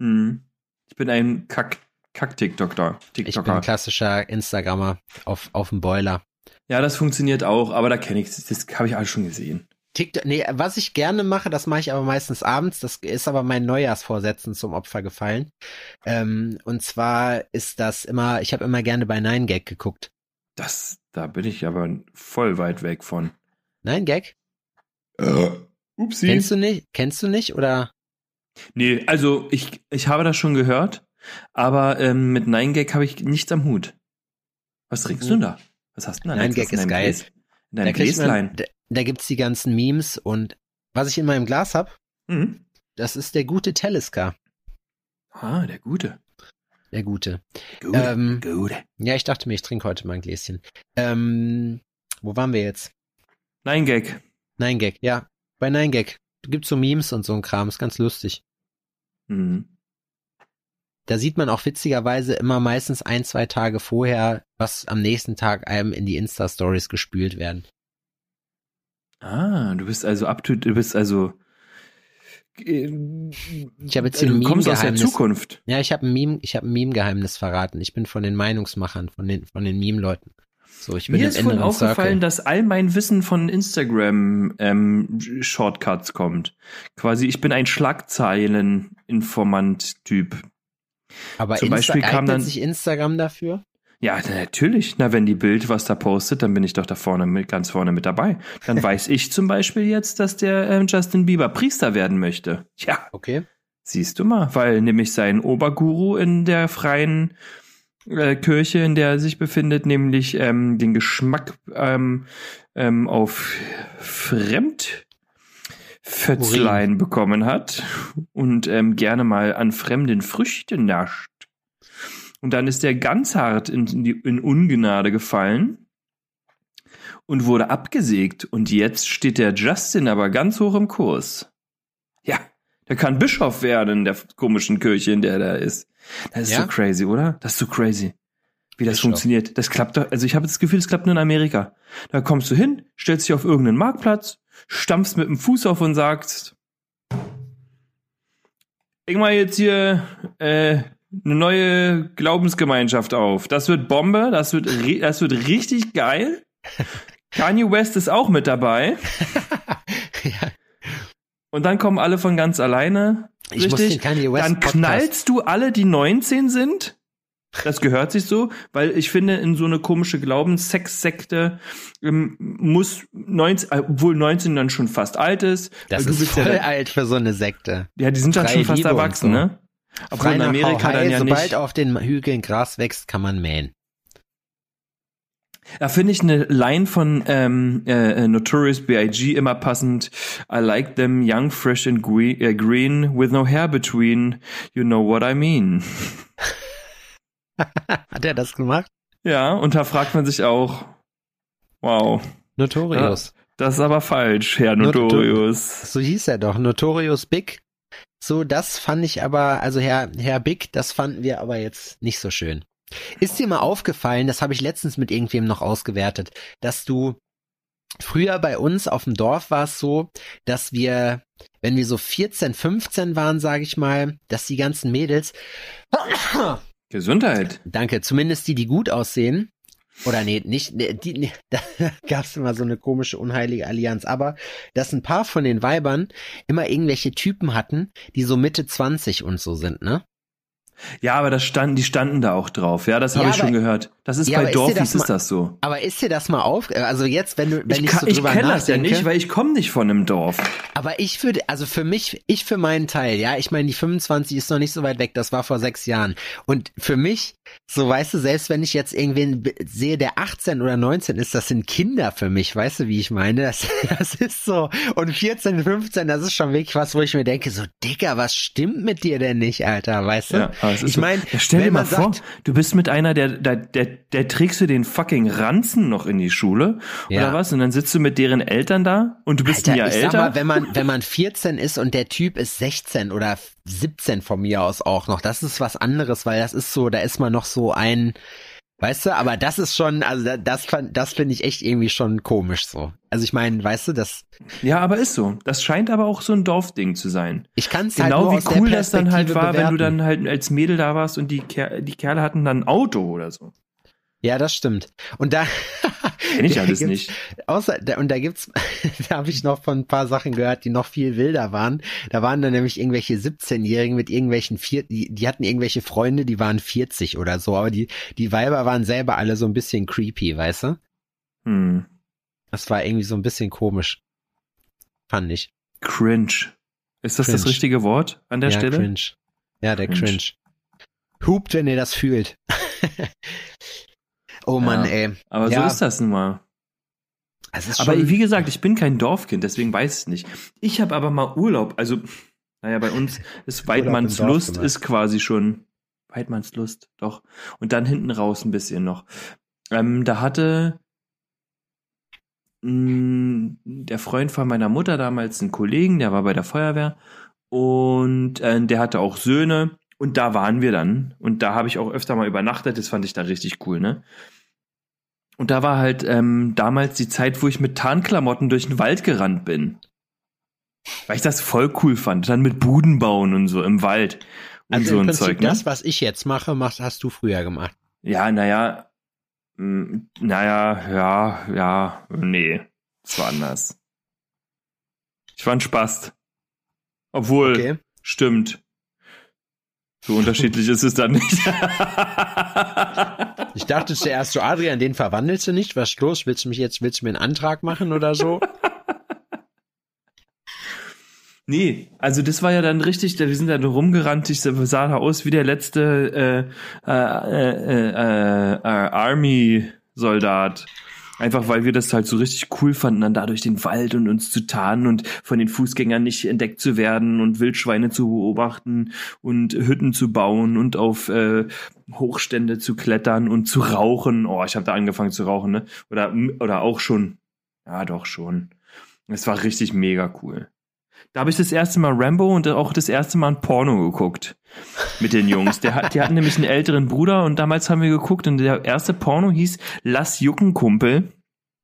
[SPEAKER 4] Hm. Ich bin ein Kack, Kack-TikToker.
[SPEAKER 3] Ich bin
[SPEAKER 4] TikToker.
[SPEAKER 3] ein klassischer Instagrammer auf, auf dem Boiler.
[SPEAKER 4] Ja, das funktioniert auch, aber da kenne ich das habe ich alles schon gesehen.
[SPEAKER 3] TikTok, nee, was ich gerne mache, das mache ich aber meistens abends, das ist aber mein Neujahrsvorsätzen zum Opfer gefallen. Ähm, und zwar ist das immer, ich habe immer gerne bei 9gag geguckt.
[SPEAKER 4] Das, da bin ich aber voll weit weg von.
[SPEAKER 3] 9gag?
[SPEAKER 4] Upsi.
[SPEAKER 3] Kennst du nicht? Kennst du nicht oder?
[SPEAKER 4] Nee, also ich, ich habe das schon gehört, aber ähm, mit 9gag habe ich nichts am Hut. Was trinkst du denn da? Was hast du denn da?
[SPEAKER 3] 9gag
[SPEAKER 4] Was in
[SPEAKER 3] ist geil.
[SPEAKER 4] Gläs- In deinem
[SPEAKER 3] Da, kriegt man,
[SPEAKER 4] Gläslein.
[SPEAKER 3] da, da gibt's die ganzen Memes und was ich in meinem Glas hab,
[SPEAKER 4] Mhm.
[SPEAKER 3] das ist der gute Telescar.
[SPEAKER 4] Ah, der Gute.
[SPEAKER 3] Der gute.
[SPEAKER 4] Gute.
[SPEAKER 3] Ähm,
[SPEAKER 4] Gute.
[SPEAKER 3] Ja, ich dachte mir, ich trinke heute mal ein Gläschen. Ähm, wo waren wir jetzt?
[SPEAKER 4] 9gag.
[SPEAKER 3] 9gag, ja. Bei 9gag. Da gibt's so Memes und so ein Kram, ist ganz lustig.
[SPEAKER 4] Mhm.
[SPEAKER 3] Da sieht man auch witzigerweise immer meistens ein, zwei Tage vorher, was am nächsten Tag einem in die Insta-Stories gespült werden.
[SPEAKER 4] Ah, du bist also up to, du bist also. äh,
[SPEAKER 3] Ich habe jetzt ein
[SPEAKER 4] du kommst aus der. Zukunft.
[SPEAKER 3] Ja, ich habe ein Meme, ich habe ein Meme-Geheimnis verraten. Ich bin von den Meinungsmachern, von den, von den Meme-Leuten. So, ich bin
[SPEAKER 4] Mir ist vorhin aufgefallen,
[SPEAKER 3] Circle.
[SPEAKER 4] dass all mein Wissen von Instagram ähm, Shortcuts kommt. Quasi, ich bin ein Schlagzeilen-Informant-Typ.
[SPEAKER 3] Aber
[SPEAKER 4] zum
[SPEAKER 3] Insta
[SPEAKER 4] Beispiel kam dann-
[SPEAKER 3] sich Instagram dafür?
[SPEAKER 4] Ja, na, natürlich. Na, wenn die Bild was da postet, dann bin ich doch da vorne mit, ganz vorne mit dabei. Dann weiß ich zum Beispiel jetzt, dass der ähm, Justin Bieber Priester werden möchte. Ja,
[SPEAKER 3] Okay.
[SPEAKER 4] siehst du mal, weil nämlich sein Oberguru in der freien äh, Kirche, in der er sich befindet, nämlich ähm, den Geschmack ähm, ähm, auf Fremdfötzlein bekommen hat und ähm, gerne mal an fremden Früchten nascht. Und dann ist er ganz hart in, in, die, in Ungnade gefallen und wurde abgesägt. Und jetzt steht der Justin aber ganz hoch im Kurs. Ja, der kann Bischof werden in der komischen Kirche, in der er ist. Das ist
[SPEAKER 3] Ja?
[SPEAKER 4] so crazy, oder? Das ist so crazy. Wie das
[SPEAKER 3] Bischof.
[SPEAKER 4] funktioniert. Das klappt doch, also ich habe das Gefühl, es klappt nur in Amerika. Da kommst du hin, stellst dich auf irgendeinen Marktplatz, stampfst mit dem Fuß auf und sagst, ich mal jetzt hier äh, eine neue Glaubensgemeinschaft auf. Das wird Bombe, das wird, das wird richtig geil. Kanye West ist auch mit dabei.
[SPEAKER 3] ja.
[SPEAKER 4] Und dann kommen alle von ganz alleine.
[SPEAKER 3] Ich muss den Kanye West
[SPEAKER 4] Dann
[SPEAKER 3] Podcast-
[SPEAKER 4] knallst du alle, die 19 sind. Das gehört sich so, weil ich finde, in so eine komische Glaubenssexsekte ähm, muss 19, äh, obwohl 19 dann schon fast alt ist.
[SPEAKER 3] Das ist
[SPEAKER 4] bist
[SPEAKER 3] voll
[SPEAKER 4] ja,
[SPEAKER 3] alt für so eine Sekte.
[SPEAKER 4] ja, die sind dann schon fast
[SPEAKER 3] Liebe
[SPEAKER 4] erwachsen,
[SPEAKER 3] so.
[SPEAKER 4] ne? Obwohl
[SPEAKER 3] Frei
[SPEAKER 4] in Amerika dann ja
[SPEAKER 3] sobald
[SPEAKER 4] nicht.
[SPEAKER 3] auf den Hügeln Gras wächst, kann man mähen.
[SPEAKER 4] Da finde ich eine Line von ähm, äh, Notorious B.I.G. immer passend. I like them young, fresh and äh, green with no hair between. You know what I mean.
[SPEAKER 3] Hat er das gemacht?
[SPEAKER 4] Ja, und da fragt man sich auch, wow,
[SPEAKER 3] Notorious.
[SPEAKER 4] das ist aber falsch, Herr
[SPEAKER 3] Not-
[SPEAKER 4] Notorious.
[SPEAKER 3] So hieß er doch, Notorious Big. So, das fand ich aber, also Herr, Herr Big, das fanden wir aber jetzt nicht so schön. Ist dir mal aufgefallen, das habe ich letztens mit irgendwem noch ausgewertet, dass du früher bei uns auf dem Dorf war es so, dass wir, wenn wir so 14, 15 waren, sage ich mal, dass die ganzen Mädels,
[SPEAKER 4] Gesundheit.
[SPEAKER 3] danke, zumindest die, die gut aussehen, oder nee, nicht, nee, die, nee, da gab's immer so eine komische, unheilige Allianz, aber dass ein paar von den Weibern immer irgendwelche Typen hatten, die so Mitte 20 und so sind, ne?
[SPEAKER 4] Ja, aber das stand, die standen da auch drauf. Ja, das habe
[SPEAKER 3] Ja,
[SPEAKER 4] ich schon gehört. Das ist
[SPEAKER 3] Ja,
[SPEAKER 4] bei
[SPEAKER 3] ist das
[SPEAKER 4] ist
[SPEAKER 3] mal-
[SPEAKER 4] das so.
[SPEAKER 3] Aber ist dir das mal auf, also jetzt, wenn du, wenn ich,
[SPEAKER 4] ich
[SPEAKER 3] so
[SPEAKER 4] ich kenne das ja nicht, weil ich komme nicht von einem Dorf.
[SPEAKER 3] aber ich würde, also für mich, ich für meinen Teil, ja, ich meine, die 25 ist noch nicht so weit weg, das war vor sechs Jahren. Und für mich, so weißt du, selbst wenn ich jetzt irgendwen sehe, der 18 oder 19 ist, das sind Kinder für mich, weißt du, wie ich meine? Das, das ist so, und 14, 15, das ist schon wirklich was, wo ich mir denke, so, Dicker, was stimmt mit dir denn nicht, Alter, weißt du?
[SPEAKER 4] Ja, ist
[SPEAKER 3] ich
[SPEAKER 4] so.
[SPEAKER 3] meine,
[SPEAKER 4] ja, stell dir mal
[SPEAKER 3] man
[SPEAKER 4] vor,
[SPEAKER 3] sagt,
[SPEAKER 4] du bist mit einer, der, der, der, der trägst du den fucking Ranzen noch in die Schule
[SPEAKER 3] Ja.
[SPEAKER 4] oder was? Und dann sitzt du mit deren Eltern da und du bist
[SPEAKER 3] Alter,
[SPEAKER 4] ein Jahr
[SPEAKER 3] ich
[SPEAKER 4] älter.
[SPEAKER 3] sag mal, wenn man, wenn man 14 ist und der Typ ist 16 oder 17 von mir aus auch noch, das ist was anderes, weil das ist so, da ist man noch so ein, weißt du, aber das ist schon, also da- das, fand- das finde ich echt irgendwie schon komisch so. Also ich meine, weißt du, das,
[SPEAKER 4] ja, aber ist so. Das scheint aber auch so ein Dorfding zu sein.
[SPEAKER 3] ich kann es halt
[SPEAKER 4] Genau
[SPEAKER 3] nur
[SPEAKER 4] wie cool das dann halt war, wenn du
[SPEAKER 3] bewerten.
[SPEAKER 4] dann halt als Mädel da warst und die, Ker die Kerle hatten dann ein Auto oder so.
[SPEAKER 3] Ja, das stimmt. Und da
[SPEAKER 4] Kenn ich alles
[SPEAKER 3] gibt's-
[SPEAKER 4] nicht.
[SPEAKER 3] Außer, da, und da gibt's, da habe ich noch von ein paar Sachen gehört, die noch viel wilder waren. Da waren dann nämlich irgendwelche 17-Jährigen mit irgendwelchen vier, die, die hatten irgendwelche Freunde, die waren 40 oder so, aber die, die Weiber waren selber alle so ein bisschen creepy, weißt du?
[SPEAKER 4] Hm.
[SPEAKER 3] Das war irgendwie so ein bisschen komisch. Fand ich.
[SPEAKER 4] Cringe. Ist das das
[SPEAKER 3] Cringe.
[SPEAKER 4] richtige Wort an der
[SPEAKER 3] ja,
[SPEAKER 4] Stelle?
[SPEAKER 3] cringe. Ja, der
[SPEAKER 4] Cringe.
[SPEAKER 3] cringe. Hupt, wenn ihr das fühlt. oh Mann,
[SPEAKER 4] Ja.
[SPEAKER 3] ey.
[SPEAKER 4] Aber
[SPEAKER 3] Ja.
[SPEAKER 4] so ist das nun mal.
[SPEAKER 3] Das ist
[SPEAKER 4] Aber wie gesagt, ich bin kein Dorfkind, deswegen weiß ich nicht. Ich habe aber mal Urlaub, also, naja, bei uns ist Weidmanns Lust ist quasi schon, Weidmanns Lust, doch. Und dann hinten raus ein bisschen noch. Ähm, da hatte mh, der Freund von meiner Mutter damals einen Kollegen, der war bei der Feuerwehr und äh, der hatte auch Söhne und da waren wir dann und da habe ich auch öfter mal übernachtet, das fand ich da richtig cool, ne? Und da war halt ähm, damals die Zeit, wo ich mit Tarnklamotten durch den Wald gerannt bin. Weil ich das voll cool fand. Dann mit Buden bauen und so im Wald. Und
[SPEAKER 3] also
[SPEAKER 4] so ein
[SPEAKER 3] Prinzip
[SPEAKER 4] Zeug, ne?
[SPEAKER 3] das, was ich jetzt mache, machst, hast du früher gemacht.
[SPEAKER 4] Ja, naja. mm, Naja, ja, ja, nee. Es war anders. Ich war ein Spast. Obwohl,
[SPEAKER 3] Okay.
[SPEAKER 4] stimmt. So unterschiedlich ist es dann nicht.
[SPEAKER 3] Ich dachte zuerst so, Adrian, den verwandelst du nicht? Was ist los? Willst du mich jetzt, willst du mir einen Antrag machen oder so?
[SPEAKER 4] Nee, also das war ja dann richtig, da- wir sind dann rumgerannt, ich sah da aus wie der letzte äh, äh, äh, äh, äh, Army-Soldat. Einfach weil wir das halt so richtig cool fanden, dann da durch den Wald und uns zu tarnen und von den Fußgängern nicht entdeckt zu werden und Wildschweine zu beobachten und Hütten zu bauen und auf äh, Hochstände zu klettern und zu rauchen. Oh, ich habe da angefangen zu rauchen, ne? Oder, oder auch schon. Ja, doch schon. Es war richtig mega cool. Da habe ich das erste Mal Rambo und auch das erste Mal ein Porno geguckt mit den Jungs. Der hat, die hatten nämlich einen älteren Bruder und damals haben wir geguckt und der erste Porno hieß Lass Jucken Kumpel.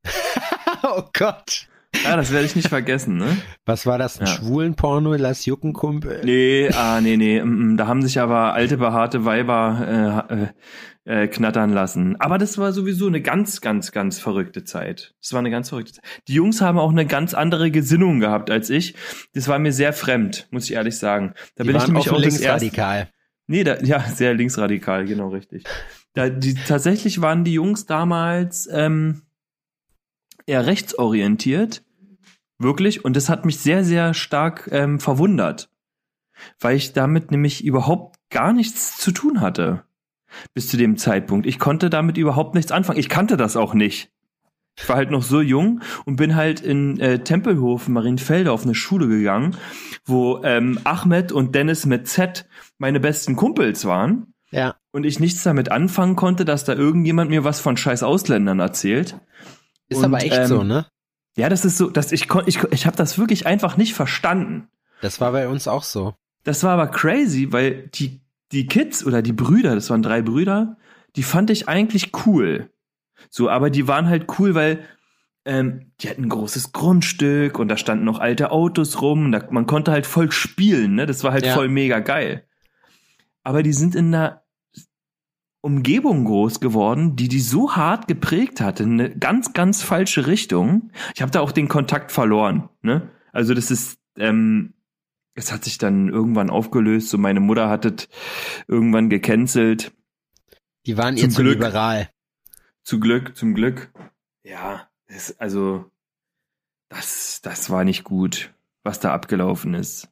[SPEAKER 3] oh Gott.
[SPEAKER 4] Ja, das werde ich nicht vergessen, ne?
[SPEAKER 3] Was war das? Ein
[SPEAKER 4] Ja.
[SPEAKER 3] schwulen Porno? Lass Jucken, Kumpel?
[SPEAKER 4] Nee, ah, nee, nee. mm, mm, Da haben sich aber alte behaarte Weiber äh, äh, knattern lassen. Aber das war sowieso eine ganz, ganz, ganz verrückte Zeit. Das war eine ganz verrückte Zeit. Die Jungs haben auch eine ganz andere Gesinnung gehabt als ich. Das war mir sehr fremd, muss ich ehrlich sagen. Da
[SPEAKER 3] Die
[SPEAKER 4] bin ich nämlich auch
[SPEAKER 3] linksradikal.
[SPEAKER 4] Nee, da, ja, sehr linksradikal, genau richtig. Da, die, tatsächlich waren die Jungs damals ähm, eher rechtsorientiert, wirklich, und das hat mich sehr, sehr stark ähm, verwundert, weil ich damit nämlich überhaupt gar nichts zu tun hatte bis zu dem Zeitpunkt. Ich konnte damit überhaupt nichts anfangen. Ich kannte das auch nicht. Ich war halt noch so jung und bin halt in äh, Tempelhof, Marienfelde auf eine Schule gegangen, wo ähm, Ahmed und Dennis mit Z meine besten Kumpels waren.
[SPEAKER 3] Ja.
[SPEAKER 4] und ich nichts damit anfangen konnte, dass da irgendjemand mir was von scheiß Ausländern erzählt.
[SPEAKER 3] Ist
[SPEAKER 4] Und,
[SPEAKER 3] aber echt
[SPEAKER 4] ähm,
[SPEAKER 3] so, ne?
[SPEAKER 4] Ja, das ist so, dass ich ich ich habe das wirklich einfach nicht verstanden.
[SPEAKER 3] Das war bei uns auch so.
[SPEAKER 4] Das war aber crazy, weil die die Kids oder die Brüder, das waren drei Brüder, die fand ich eigentlich cool. So, aber die waren halt cool, weil ähm, die hatten ein großes Grundstück und da standen noch alte Autos rum. Und da, man konnte halt voll spielen, ne? Das war halt
[SPEAKER 3] Ja.
[SPEAKER 4] voll mega geil. Aber die sind in einer Umgebung groß geworden, die die so hart geprägt hatte, in eine ganz, ganz falsche Richtung. Ich habe da auch den Kontakt verloren. Ne? Also das ist, ähm, es hat sich dann irgendwann aufgelöst. So meine Mutter hat es irgendwann gecancelt.
[SPEAKER 3] Die waren
[SPEAKER 4] Zum
[SPEAKER 3] ihr zu
[SPEAKER 4] Glück.
[SPEAKER 3] liberal.
[SPEAKER 4] Zu Glück, zum Glück. Ja, das, also das, das war nicht gut, was da abgelaufen ist.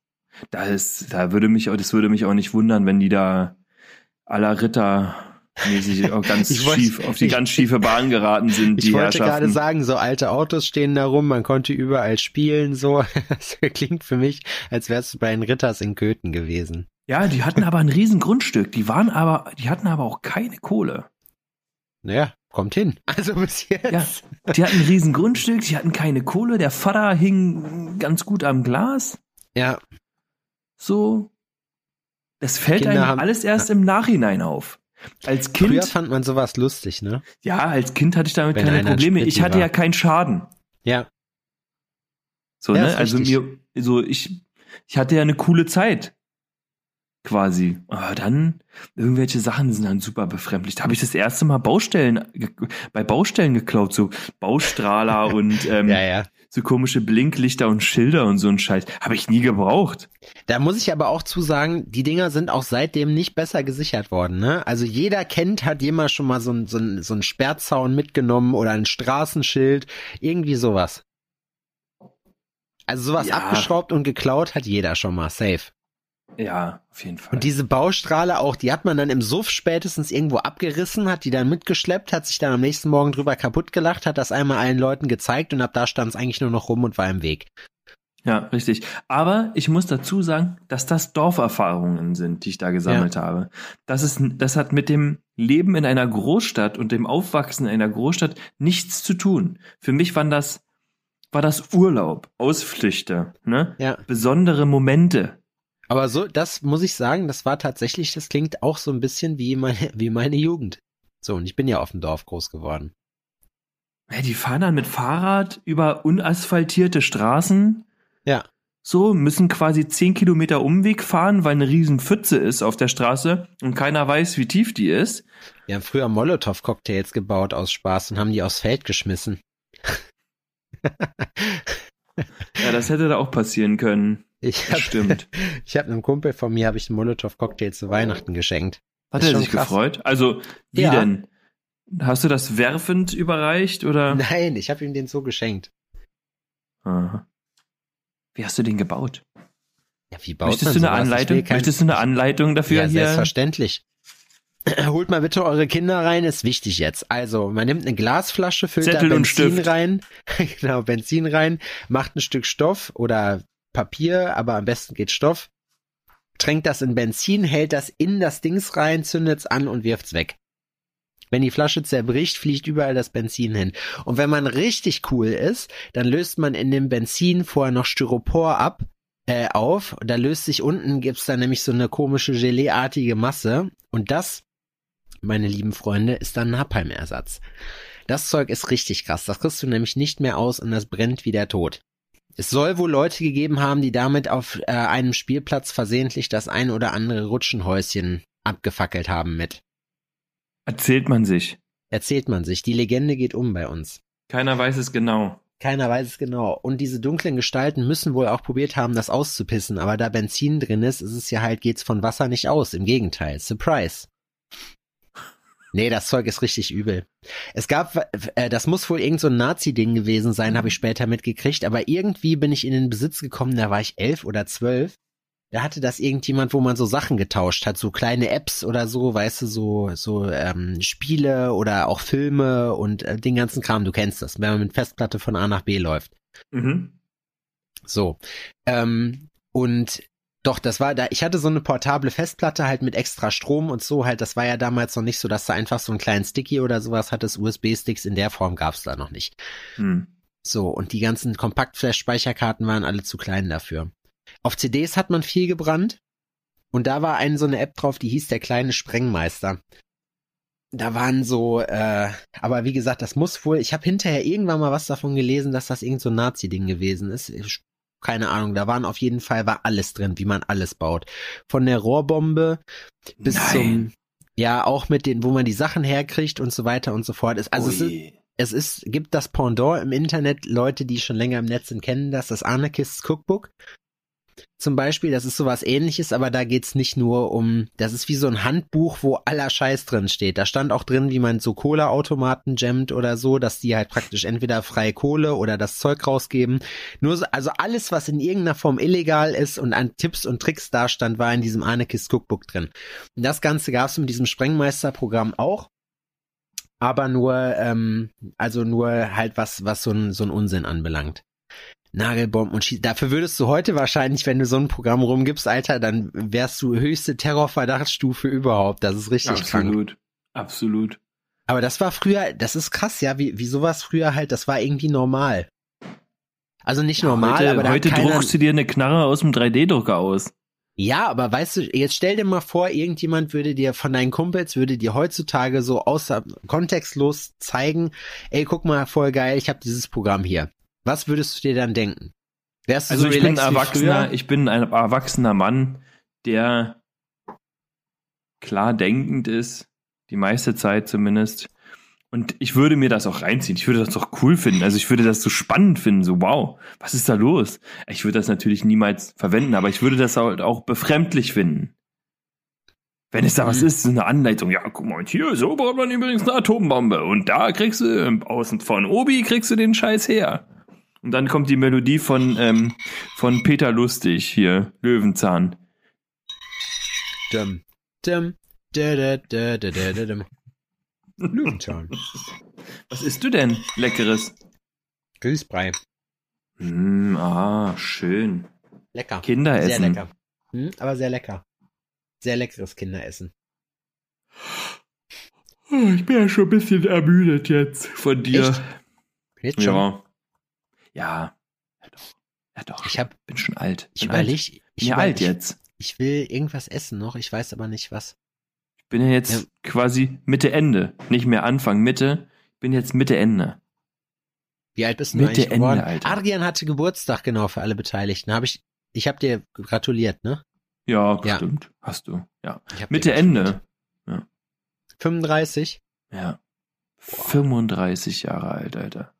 [SPEAKER 4] Da ist, da würde mich auch, das würde mich auch nicht wundern, wenn die da aller Ritter ganz
[SPEAKER 3] Ich wollte-
[SPEAKER 4] schief, auf die
[SPEAKER 3] ich-
[SPEAKER 4] ganz schiefe Bahn geraten sind, die
[SPEAKER 3] Ich wollte gerade
[SPEAKER 4] Herrschaften.
[SPEAKER 3] sagen, so alte Autos stehen da rum, man konnte überall spielen, so. Das klingt für mich, als wärst du bei den Ritters in Köthen gewesen.
[SPEAKER 4] Ja, die hatten aber ein riesen Grundstück. Die waren aber, die hatten aber auch keine Kohle.
[SPEAKER 3] Naja, kommt hin. Also bis jetzt.
[SPEAKER 4] Ja, die hatten ein riesen Grundstück, die hatten keine Kohle. Der Vater hing ganz gut am Glas.
[SPEAKER 3] Ja,
[SPEAKER 4] So. Das fällt
[SPEAKER 3] Kinder
[SPEAKER 4] einem
[SPEAKER 3] haben-
[SPEAKER 4] alles erst im Nachhinein auf. Als
[SPEAKER 3] früher
[SPEAKER 4] Kind,
[SPEAKER 3] fand man sowas lustig, ne?
[SPEAKER 4] ja, als Kind hatte ich damit
[SPEAKER 3] Wenn
[SPEAKER 4] keine Probleme. Ich hatte
[SPEAKER 3] war.
[SPEAKER 4] ja keinen Schaden.
[SPEAKER 3] Ja,
[SPEAKER 4] So,
[SPEAKER 3] Ja,
[SPEAKER 4] ne? Also
[SPEAKER 3] richtig.
[SPEAKER 4] mir, so, ich, ich hatte ja eine coole Zeit. Quasi. Aber dann, irgendwelche Sachen sind dann super befremdlich. Da habe ich das erste Mal Baustellen, bei Baustellen geklaut, so Baustrahler und ähm,
[SPEAKER 3] ja, ja.
[SPEAKER 4] So komische Blinklichter und Schilder und so ein Scheiß. Habe ich nie gebraucht.
[SPEAKER 3] Da muss ich aber auch zu sagen, die Dinger sind auch seitdem nicht besser gesichert worden, ne? Also jeder kennt, hat jemals schon mal so ein, so ein, so ein Sperrzaun mitgenommen oder ein Straßenschild, irgendwie sowas. Also sowas
[SPEAKER 4] Ja.
[SPEAKER 3] abgeschraubt und geklaut hat jeder schon mal, safe.
[SPEAKER 4] Ja, auf jeden Fall.
[SPEAKER 3] Und diese Baustrahle auch, die hat man dann im Suff spätestens irgendwo abgerissen, hat die dann mitgeschleppt, hat sich dann am nächsten Morgen drüber kaputt gelacht, hat das einmal allen Leuten gezeigt und ab da stand es eigentlich nur noch rum und war im Weg.
[SPEAKER 4] Ja, richtig. Aber ich muss dazu sagen, dass das Dorferfahrungen sind, die ich da gesammelt habe. Das ist, das hat mit dem Leben in einer Großstadt und dem Aufwachsen in einer Großstadt nichts zu tun. Für mich waren das, war das Urlaub, Ausflüchte, ne?
[SPEAKER 3] Ja.
[SPEAKER 4] Besondere Momente.
[SPEAKER 3] Aber so, das muss ich sagen, das war tatsächlich, das klingt auch so ein bisschen wie meine, wie meine Jugend. So, und ich bin ja auf dem Dorf groß geworden.
[SPEAKER 4] Ja, die fahren dann mit Fahrrad über unasphaltierte Straßen.
[SPEAKER 3] Ja.
[SPEAKER 4] So, müssen quasi zehn Kilometer Umweg fahren, weil eine riesen Pfütze ist auf der Straße und keiner weiß, wie tief die ist.
[SPEAKER 3] Wir haben früher Molotow-Cocktails gebaut aus Spaß und haben die aufs Feld geschmissen.
[SPEAKER 4] Ja, das hätte da auch passieren können.
[SPEAKER 3] Ich hab,
[SPEAKER 4] Stimmt.
[SPEAKER 3] ich habe einem Kumpel von mir, habe ich einen Molotow-Cocktail zu Weihnachten geschenkt.
[SPEAKER 4] Hat er sich
[SPEAKER 3] krass.
[SPEAKER 4] gefreut? Also, wie
[SPEAKER 3] Ja.
[SPEAKER 4] denn? Hast du das werfend überreicht oder?
[SPEAKER 3] Nein, ich habe ihm den so geschenkt.
[SPEAKER 4] Aha. Wie hast du den gebaut?
[SPEAKER 3] Ja, wie baut
[SPEAKER 4] Möchtest
[SPEAKER 3] man
[SPEAKER 4] du eine
[SPEAKER 3] sowas?
[SPEAKER 4] Anleitung?
[SPEAKER 3] kein-
[SPEAKER 4] Möchtest du eine Anleitung dafür
[SPEAKER 3] ja,
[SPEAKER 4] hier?
[SPEAKER 3] selbstverständlich. Holt mal bitte eure Kinder rein, ist wichtig jetzt. Also, man nimmt eine Glasflasche, füllt
[SPEAKER 4] Zettel
[SPEAKER 3] da Benzin rein, genau, Benzin rein, macht ein Stück Stoff oder Papier, aber am besten geht Stoff, tränkt das in Benzin, hält das in das Dings rein, zündet's an und wirft's weg. Wenn die Flasche zerbricht, fliegt überall das Benzin hin. Und wenn man richtig cool ist, dann löst man in dem Benzin vorher noch Styropor ab, äh, auf. Und da löst sich unten, gibt's dann nämlich so eine komische Geleeartige Masse. Und das, meine lieben Freunde, ist dann Napalm-Ersatz. Das Zeug ist richtig krass. Das kriegst du nämlich nicht mehr aus und das brennt wie der Tod. Es soll wohl Leute gegeben haben, die damit auf äh, einem Spielplatz versehentlich das ein oder andere Rutschenhäuschen abgefackelt haben mit.
[SPEAKER 4] Erzählt man sich.
[SPEAKER 3] Erzählt man sich. Die Legende geht um bei uns.
[SPEAKER 4] Keiner weiß es genau.
[SPEAKER 3] Keiner weiß es genau. Und diese dunklen Gestalten müssen wohl auch probiert haben, das auszupissen. Aber da Benzin drin ist, ist es ja halt, geht's von Wasser nicht aus. Im Gegenteil. Surprise. Nee, das Zeug ist richtig übel. Es gab, äh, das muss wohl irgend so ein Nazi-Ding gewesen sein, habe ich später mitgekriegt. Aber irgendwie bin ich in den Besitz gekommen, da war ich elf oder zwölf. Da hatte das irgendjemand, wo man so Sachen getauscht hat, so kleine Apps oder so, weißt du, so so ähm, Spiele oder auch Filme und äh, den ganzen Kram. Du kennst das, wenn man mit Festplatte von A nach B läuft.
[SPEAKER 4] Mhm.
[SPEAKER 3] So. Ähm, und Doch, das war da, ich hatte so eine portable Festplatte halt mit extra Strom und so halt, das war ja damals noch nicht so, dass du einfach so einen kleinen Sticky oder sowas hattest. USB-Sticks in der Form gab's da noch nicht.
[SPEAKER 4] Hm.
[SPEAKER 3] So, und die ganzen Kompaktflash-Speicherkarten waren alle zu klein dafür. Auf CDs hat man viel gebrannt. Und da war eine so eine App drauf, die hieß der kleine Sprengmeister. Da waren so, äh, aber wie gesagt, das muss wohl, ich habe hinterher irgendwann mal was davon gelesen, dass das irgend so ein Nazi-Ding gewesen ist. Keine Ahnung, da waren auf jeden Fall, war alles drin, wie man alles baut. Von der Rohrbombe bis
[SPEAKER 4] Nein.
[SPEAKER 3] zum, ja, auch mit den, wo man die Sachen herkriegt und so weiter und so fort. Es- Also es ist,
[SPEAKER 4] Ui.
[SPEAKER 3] es ist, gibt das Pendant im Internet, Leute, die schon länger im Netz sind, kennen das, das Anarchists Cookbook. Zum Beispiel, das ist sowas ähnliches, aber da geht's nicht nur um, das ist wie so ein Handbuch, wo aller Scheiß drin steht. Da stand auch drin, wie man so Cola-Automaten jammt oder so, dass die halt praktisch entweder freie Kohle oder das Zeug rausgeben. Nur so, also alles, was in irgendeiner Form illegal ist und an Tipps und Tricks da stand, war in diesem Anarchist Cookbook drin. Und das Ganze gab's mit diesem Sprengmeister-Programm auch aber nur, ähm, also nur halt was, was so ein, so ein Unsinn anbelangt. Nagelbomben und Schieß. Dafür würdest du heute wahrscheinlich, wenn du so ein Programm rumgibst, Alter, dann wärst du höchste Terrorverdachtsstufe überhaupt. Das ist richtig krank.
[SPEAKER 4] Absolut. Absolut.
[SPEAKER 3] Aber das war früher, das ist krass, ja, wie, wie sowas früher halt, das war irgendwie normal. Also nicht normal,
[SPEAKER 4] heute
[SPEAKER 3] aber da
[SPEAKER 4] heute
[SPEAKER 3] keiner,
[SPEAKER 4] druckst du dir eine Knarre aus dem 3D-Drucker aus.
[SPEAKER 3] Ja, aber weißt du, jetzt stell dir mal vor, irgendjemand würde dir von deinen Kumpels, würde dir heutzutage so außer kontextlos zeigen, ey, guck mal, voll geil, ich habe dieses Programm hier. Was würdest du dir dann denken? Wärst du
[SPEAKER 4] Also
[SPEAKER 3] so
[SPEAKER 4] ich bin ein erwachsener, ich bin ein erwachsener Mann, der klar denkend ist, die meiste Zeit zumindest. Und ich würde mir das auch reinziehen. Ich würde das doch cool finden. Also ich würde das so spannend finden. So, wow, was ist da los? Ich würde das natürlich niemals verwenden, aber ich würde das halt auch befremdlich finden. Wenn es da was ist, so eine Anleitung. Ja, guck mal, und hier, so baut man übrigens eine Atombombe. Und da kriegst du, außen von Obi kriegst du den Scheiß her. Und dann kommt die Melodie von, ähm, von Peter Lustig hier, Löwenzahn.
[SPEAKER 3] Dum, dum, da, da, da, da, da, da, dum. Löwenzahn.
[SPEAKER 4] Was isst du denn? Leckeres.
[SPEAKER 3] Grüßbrei.
[SPEAKER 4] Mm, ah, schön.
[SPEAKER 3] Lecker.
[SPEAKER 4] Kinderessen.
[SPEAKER 3] Sehr lecker. Hm, aber sehr lecker. Sehr leckeres Kinderessen.
[SPEAKER 4] Ich bin ja schon ein bisschen ermüdet jetzt von dir.
[SPEAKER 3] Echt? Jetzt schon?
[SPEAKER 4] Ja. Ja. Ja doch. Ja doch.
[SPEAKER 3] Ich hab,
[SPEAKER 4] bin schon alt.
[SPEAKER 3] ich
[SPEAKER 4] bin alt.
[SPEAKER 3] überleg, ich,
[SPEAKER 4] bin ja
[SPEAKER 3] überleg-
[SPEAKER 4] alt jetzt.
[SPEAKER 3] ich will irgendwas essen noch, ich weiß aber nicht was.
[SPEAKER 4] Ich bin ja jetzt
[SPEAKER 3] Ja.
[SPEAKER 4] quasi Mitte Ende. Nicht mehr Anfang, Mitte. Ich bin jetzt Mitte Ende.
[SPEAKER 3] Wie alt bist du
[SPEAKER 4] Mitte,
[SPEAKER 3] eigentlich
[SPEAKER 4] Ende,
[SPEAKER 3] geworden?
[SPEAKER 4] Alter.
[SPEAKER 3] Adrian hatte Geburtstag, genau, für alle Beteiligten. Hab ich, ich habe dir gratuliert, ne?
[SPEAKER 4] Ja,
[SPEAKER 3] Ja.
[SPEAKER 4] stimmt. Hast du. Ja. Mitte Ende.
[SPEAKER 3] 35.
[SPEAKER 4] Ja. 35 Jahre alt, Alter.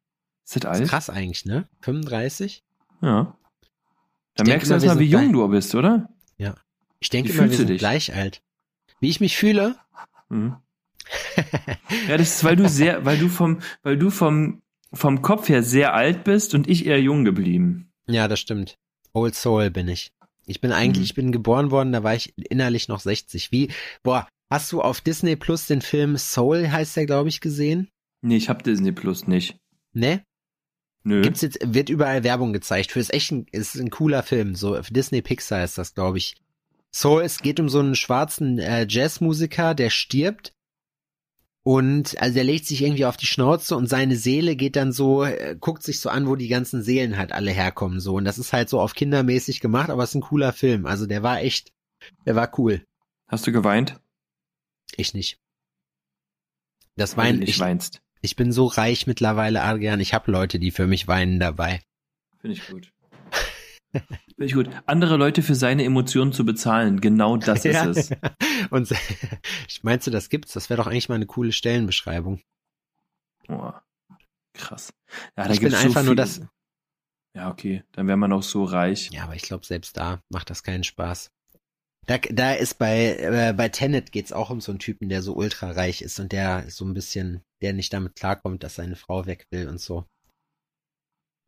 [SPEAKER 4] Ist das
[SPEAKER 3] Ist
[SPEAKER 4] alt?
[SPEAKER 3] krass eigentlich, ne? 35?
[SPEAKER 4] Ja. Da merkst du
[SPEAKER 3] mal,
[SPEAKER 4] erst
[SPEAKER 3] wir
[SPEAKER 4] mal, wie jung du bist, oder?
[SPEAKER 3] Ich denke
[SPEAKER 4] Wie
[SPEAKER 3] immer, wir sind
[SPEAKER 4] dich?
[SPEAKER 3] gleich alt. Wie ich mich fühle?
[SPEAKER 4] Mhm. ja, das ist, weil du sehr, weil du vom, weil du vom, vom Kopf her sehr alt bist und ich eher jung geblieben.
[SPEAKER 3] Ja, das stimmt. Old Soul bin ich. Ich bin eigentlich,
[SPEAKER 4] Mhm.
[SPEAKER 3] ich bin geboren worden, da war ich innerlich noch 60. Wie, boah, hast du auf Disney Plus den Film Soul, heißt der, glaube ich, gesehen?
[SPEAKER 4] Nee, ich hab Disney Plus nicht.
[SPEAKER 3] Ne?
[SPEAKER 4] Nö.
[SPEAKER 3] Gibt's jetzt, wird überall Werbung gezeigt. Für ist echt ein, ist ein cooler Film. So, für Disney Pixar ist das, glaube ich. Soul, es geht um so einen schwarzen äh, Jazzmusiker, der stirbt. Und also der legt sich irgendwie auf die Schnauze und seine Seele geht dann so, äh, guckt sich so an, wo die ganzen Seelen halt alle herkommen. So. Und das ist halt so auf kindermäßig gemacht, aber es ist ein cooler Film. Also der war echt, der war cool.
[SPEAKER 4] Hast du geweint?
[SPEAKER 3] Ich nicht. Das
[SPEAKER 4] nicht
[SPEAKER 3] ich,
[SPEAKER 4] weinst.
[SPEAKER 3] Ich bin so reich mittlerweile, Adrian. Ich habe Leute, die für mich weinen dabei.
[SPEAKER 4] Finde ich gut. Finde ich gut. Andere Leute für seine Emotionen zu bezahlen, genau das ist
[SPEAKER 3] Ja.
[SPEAKER 4] es.
[SPEAKER 3] Und meinst du, das gibt's? Das wäre doch eigentlich mal eine coole Stellenbeschreibung.
[SPEAKER 4] Oh, krass. Ja, da
[SPEAKER 3] ich bin einfach
[SPEAKER 4] so
[SPEAKER 3] nur das.
[SPEAKER 4] Ja, okay. Dann wäre man auch so reich.
[SPEAKER 3] Ja, aber ich glaube, selbst da macht das keinen Spaß. Da, da ist bei, äh, bei Tenet geht's auch um so einen Typen, der so ultra reich ist und der so ein bisschen, der nicht damit klarkommt, dass seine Frau weg will und so.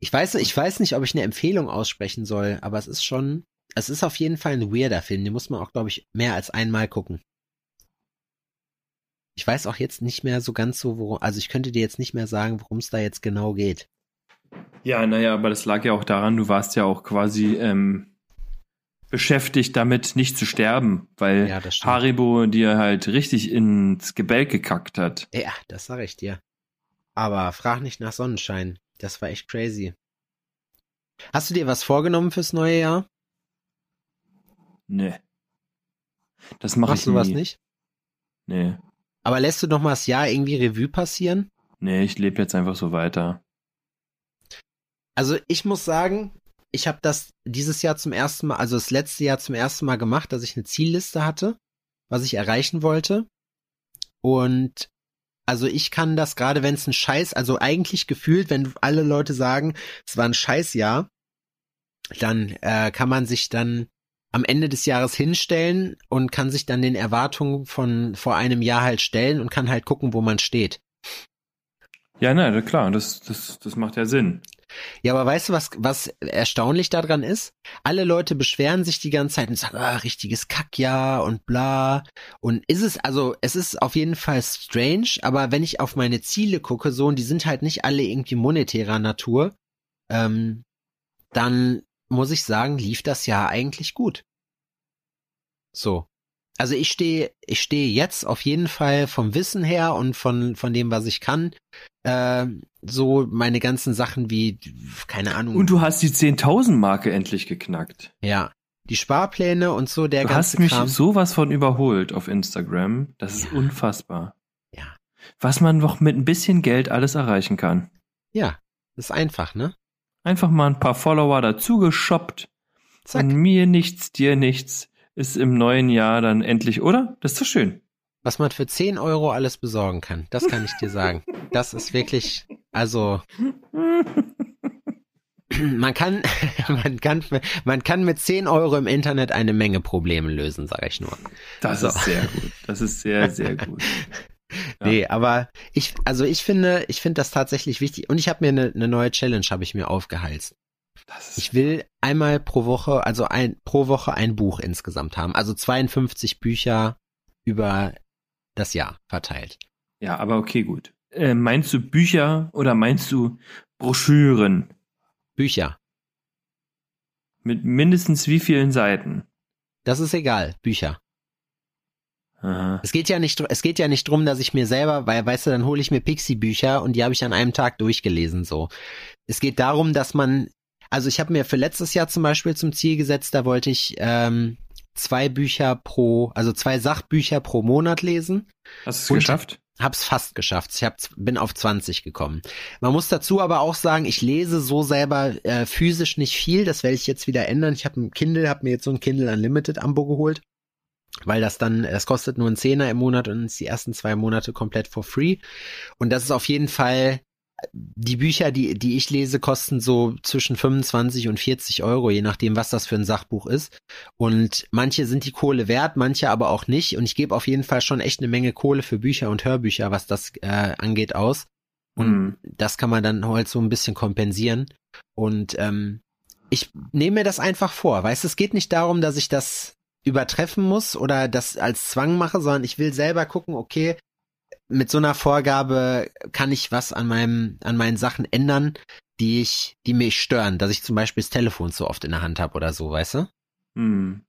[SPEAKER 3] Ich weiß, ich weiß nicht, ob ich eine Empfehlung aussprechen soll, aber es ist schon, es ist auf jeden Fall ein weirder Film. Den muss man auch, glaube ich, mehr als einmal gucken. Ich weiß auch jetzt nicht mehr so ganz so, worum, also ich könnte dir jetzt nicht mehr sagen, worum es da jetzt genau geht.
[SPEAKER 4] Ja, naja, aber das lag ja auch daran, du warst ja auch quasi ähm, beschäftigt damit, nicht zu sterben, weil
[SPEAKER 3] Ja.
[SPEAKER 4] Haribo dir halt richtig ins Gebälk gekackt hat.
[SPEAKER 3] Ja, das sag ich dir. Aber frag nicht nach Sonnenschein. Das war echt crazy. Hast du dir was vorgenommen fürs neue Jahr?
[SPEAKER 4] Nee. Das mache ich
[SPEAKER 3] Machst du was
[SPEAKER 4] nie.
[SPEAKER 3] nicht?
[SPEAKER 4] Nee.
[SPEAKER 3] Aber lässt du noch mal das Jahr irgendwie Revue passieren?
[SPEAKER 4] Nee, ich lebe jetzt einfach so weiter.
[SPEAKER 3] Also ich muss sagen, ich habe das dieses Jahr zum ersten Mal, also das letzte Jahr zum ersten Mal gemacht, dass ich eine Zielliste hatte, was ich erreichen wollte. Und also ich kann das gerade, wenn es ein Scheiß, also eigentlich gefühlt, wenn alle Leute sagen, es war ein Scheißjahr, dann äh, kann man sich dann am Ende des Jahres hinstellen und kann sich dann den Erwartungen von vor einem Jahr halt stellen und kann halt gucken, wo man steht.
[SPEAKER 4] Ja, na, klar, das, das, das macht ja Sinn.
[SPEAKER 3] Ja, aber weißt du, was, was erstaunlich daran ist? Alle Leute beschweren sich die ganze Zeit und sagen, ah, richtiges Kackjahr und bla. Und ist es, also, es ist auf jeden Fall strange, aber wenn ich auf meine Ziele gucke, so, und die sind halt nicht alle irgendwie monetärer Natur, ähm, dann muss ich sagen, lief das Jahr eigentlich gut. So. Also ich stehe, ich stehe jetzt auf jeden Fall vom Wissen her und von, von dem, was ich kann, äh, so meine ganzen Sachen wie, keine Ahnung.
[SPEAKER 4] Und du hast die 10.000 Marke endlich geknackt.
[SPEAKER 3] ja, die Sparpläne und so, der
[SPEAKER 4] Du
[SPEAKER 3] ganze
[SPEAKER 4] hast mich
[SPEAKER 3] Kram.
[SPEAKER 4] sowas von überholt auf Instagram. Das ist
[SPEAKER 3] Ja.
[SPEAKER 4] unfassbar.
[SPEAKER 3] Ja.
[SPEAKER 4] Was man noch mit ein bisschen Geld alles erreichen kann.
[SPEAKER 3] Ja, ist einfach, ne?
[SPEAKER 4] Einfach mal ein paar Follower dazu geshoppt.
[SPEAKER 3] Zack.
[SPEAKER 4] Und mir nichts, dir nichts. Ist im neuen Jahr dann endlich, oder? Das ist doch schön.
[SPEAKER 3] Was man für 10 Euro alles besorgen kann, das kann ich dir sagen. Das ist wirklich, also, man kann, man kann, man kann mit 10 Euro im Internet eine Menge Probleme lösen, sage ich nur.
[SPEAKER 4] Das
[SPEAKER 3] So.
[SPEAKER 4] ist sehr gut. Das ist sehr, sehr gut. Ja.
[SPEAKER 3] Nee, aber ich, also ich finde, ich finde das tatsächlich wichtig und ich habe mir eine, eine neue Challenge, habe ich mir aufgehalst. Ich will einmal pro Woche, also ein, pro Woche ein Buch insgesamt haben, also 52 Bücher über das Jahr verteilt.
[SPEAKER 4] ja, aber okay, gut. Äh, meinst du Bücher oder meinst du Broschüren?
[SPEAKER 3] Bücher.
[SPEAKER 4] Mit mindestens wie vielen Seiten?
[SPEAKER 3] Das ist egal, Bücher.
[SPEAKER 4] Aha.
[SPEAKER 3] Es geht ja nicht, es geht ja nicht drum, dass ich mir selber, weil, weißt du, dann hole ich mir Pixie-Bücher und die habe ich an einem Tag durchgelesen, so. Es geht darum, dass man, also ich habe mir für letztes Jahr zum Beispiel zum Ziel gesetzt, da wollte ich ähm, zwei Bücher pro, also zwei Sachbücher pro Monat lesen.
[SPEAKER 4] Hast du es geschafft?
[SPEAKER 3] Hab's fast geschafft. Ich hab, bin auf 20 gekommen. Man muss dazu aber auch sagen, ich lese so selber äh, physisch nicht viel. Das werde ich jetzt wieder ändern. Ich habe ein Kindle, habe mir jetzt so ein Kindle Unlimited Ambo geholt, weil das dann, das kostet nur einen Zehner im Monat und ist die ersten zwei Monate komplett for free. Und das ist auf jeden Fall die Bücher, die, die ich lese, kosten so zwischen 25 und 40 Euro, je nachdem, was das für ein Sachbuch ist. Und manche sind die Kohle wert, manche aber auch nicht. Und ich gebe auf jeden Fall schon echt eine Menge Kohle für Bücher und Hörbücher, was das äh, angeht, aus. Und
[SPEAKER 4] Hm.
[SPEAKER 3] das kann man dann halt so ein bisschen kompensieren. Und ähm, ich nehme mir das einfach vor. Weißt du, es geht nicht darum, dass ich das übertreffen muss oder das als Zwang mache, sondern ich will selber gucken, okay, mit so einer Vorgabe kann ich was an meinem, an meinen Sachen ändern, die ich, die mich stören, dass ich zum Beispiel das Telefon so oft in der Hand habe oder so, weißt du?
[SPEAKER 4] Hm.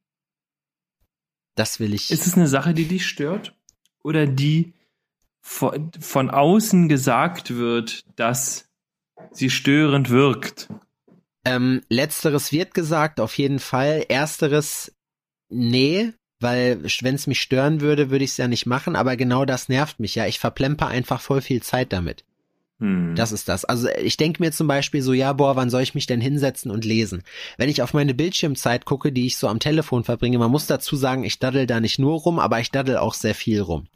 [SPEAKER 3] Das will ich.
[SPEAKER 4] Ist es eine Sache, die dich stört? Oder die von, von außen gesagt wird, dass sie störend wirkt?
[SPEAKER 3] Ähm, letzteres wird gesagt, auf jeden Fall. Ersteres, nee, weil wenn es mich stören würde, würde ich es ja nicht machen, aber genau das nervt mich ja. Ich verplemper einfach voll viel Zeit damit.
[SPEAKER 4] Hm.
[SPEAKER 3] Das ist das. Also ich denke mir zum Beispiel so, ja, boah, wann soll ich mich denn hinsetzen und lesen? Wenn ich auf meine Bildschirmzeit gucke, die ich so am Telefon verbringe, man muss dazu sagen, ich daddel da nicht nur rum, aber ich daddel auch sehr viel rum.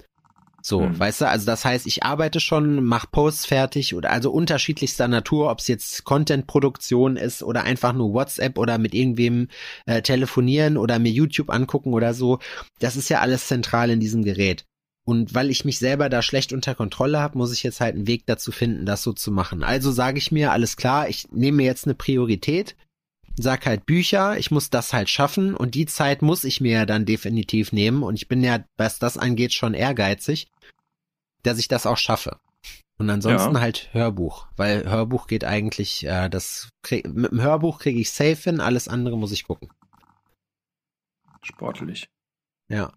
[SPEAKER 3] So,
[SPEAKER 4] Hm.
[SPEAKER 3] weißt du, also das heißt, ich arbeite schon, mach Posts fertig oder also unterschiedlichster Natur, ob es jetzt Content-Produktion ist oder einfach nur WhatsApp oder mit irgendwem äh, telefonieren oder mir YouTube angucken oder so. Das ist ja alles zentral in diesem Gerät. Und weil ich mich selber da schlecht unter Kontrolle habe, muss ich jetzt halt einen Weg dazu finden, das so zu machen. Also sage ich mir, alles klar, ich nehme mir jetzt eine Priorität, sag halt Bücher, ich muss das halt schaffen und die Zeit muss ich mir ja dann definitiv nehmen und ich bin ja, was das angeht, schon ehrgeizig, dass ich das auch schaffe. Und ansonsten
[SPEAKER 4] Ja.
[SPEAKER 3] halt Hörbuch, weil Hörbuch geht eigentlich, äh, das krieg, mit dem Hörbuch kriege ich safe hin, alles andere muss ich gucken.
[SPEAKER 4] sportlich.
[SPEAKER 3] Ja.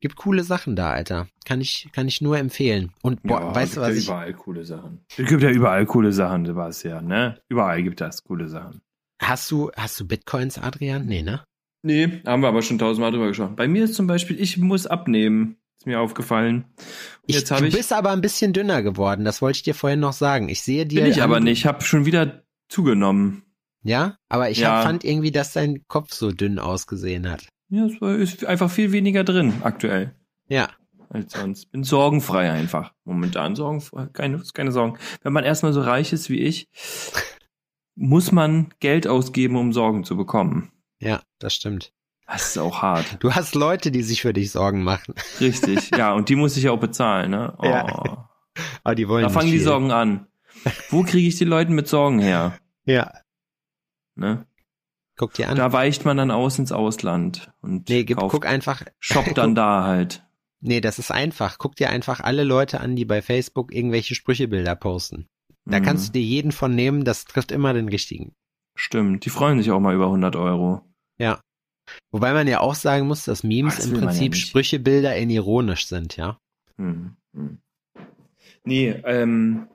[SPEAKER 3] Gibt coole Sachen da, Alter. Kann ich, kann ich nur empfehlen. Und boah,
[SPEAKER 4] Ja,
[SPEAKER 3] weißt du,
[SPEAKER 4] gibt
[SPEAKER 3] was
[SPEAKER 4] ja
[SPEAKER 3] ich.
[SPEAKER 4] überall coole Sachen. Es gibt ja überall coole Sachen, Sebastian, ne? Überall gibt es coole Sachen.
[SPEAKER 3] Hast du, hast du Bitcoins, Adrian? Nee, ne?
[SPEAKER 4] Nee, haben wir aber schon tausendmal drüber gesprochen. Bei mir ist zum Beispiel, ich muss abnehmen. Ist mir aufgefallen. Und
[SPEAKER 3] Ich,
[SPEAKER 4] jetzt habe
[SPEAKER 3] du
[SPEAKER 4] ich.
[SPEAKER 3] bist aber ein bisschen dünner geworden. Das wollte ich dir vorhin noch sagen. Ich sehe dir.
[SPEAKER 4] Bin ich
[SPEAKER 3] an-
[SPEAKER 4] aber nicht. Ich habe schon wieder zugenommen.
[SPEAKER 3] Ja, aber ich
[SPEAKER 4] Ja.
[SPEAKER 3] hab, fand irgendwie, dass dein Kopf so dünn ausgesehen hat.
[SPEAKER 4] Ja, es ist einfach viel weniger drin aktuell
[SPEAKER 3] Ja.
[SPEAKER 4] als sonst. Bin sorgenfrei einfach. Momentan sorgenfrei. Keine, keine Sorgen. Wenn man erstmal so reich ist wie ich, muss man Geld ausgeben, um Sorgen zu bekommen.
[SPEAKER 3] Ja, das stimmt.
[SPEAKER 4] Das ist auch hart.
[SPEAKER 3] Du hast Leute, die sich für dich Sorgen machen.
[SPEAKER 4] Richtig. Ja, und die muss ich auch bezahlen, ne? Oh.
[SPEAKER 3] Ja. Aber die wollen
[SPEAKER 4] Da fangen die
[SPEAKER 3] viel.
[SPEAKER 4] Sorgen an. Wo kriege ich die Leute mit Sorgen her?
[SPEAKER 3] Ja.
[SPEAKER 4] Ne?
[SPEAKER 3] Guck dir an.
[SPEAKER 4] Da weicht man dann aus ins Ausland und
[SPEAKER 3] nee, gib,
[SPEAKER 4] kauft,
[SPEAKER 3] guck einfach.
[SPEAKER 4] shoppt dann da halt.
[SPEAKER 3] Nee, das ist einfach. Guck dir einfach alle Leute an, die bei Facebook irgendwelche Sprüchebilder posten. Da
[SPEAKER 4] Mhm.
[SPEAKER 3] kannst du dir jeden von nehmen, das trifft immer den richtigen.
[SPEAKER 4] Stimmt, die freuen sich auch mal über 100 Euro.
[SPEAKER 3] Ja. Wobei man ja auch sagen muss, dass Memes
[SPEAKER 4] Ach, das
[SPEAKER 3] im
[SPEAKER 4] ja
[SPEAKER 3] Prinzip
[SPEAKER 4] nicht.
[SPEAKER 3] Sprüchebilder in ironisch sind, ja.
[SPEAKER 4] Hm. Hm. Nee, ähm,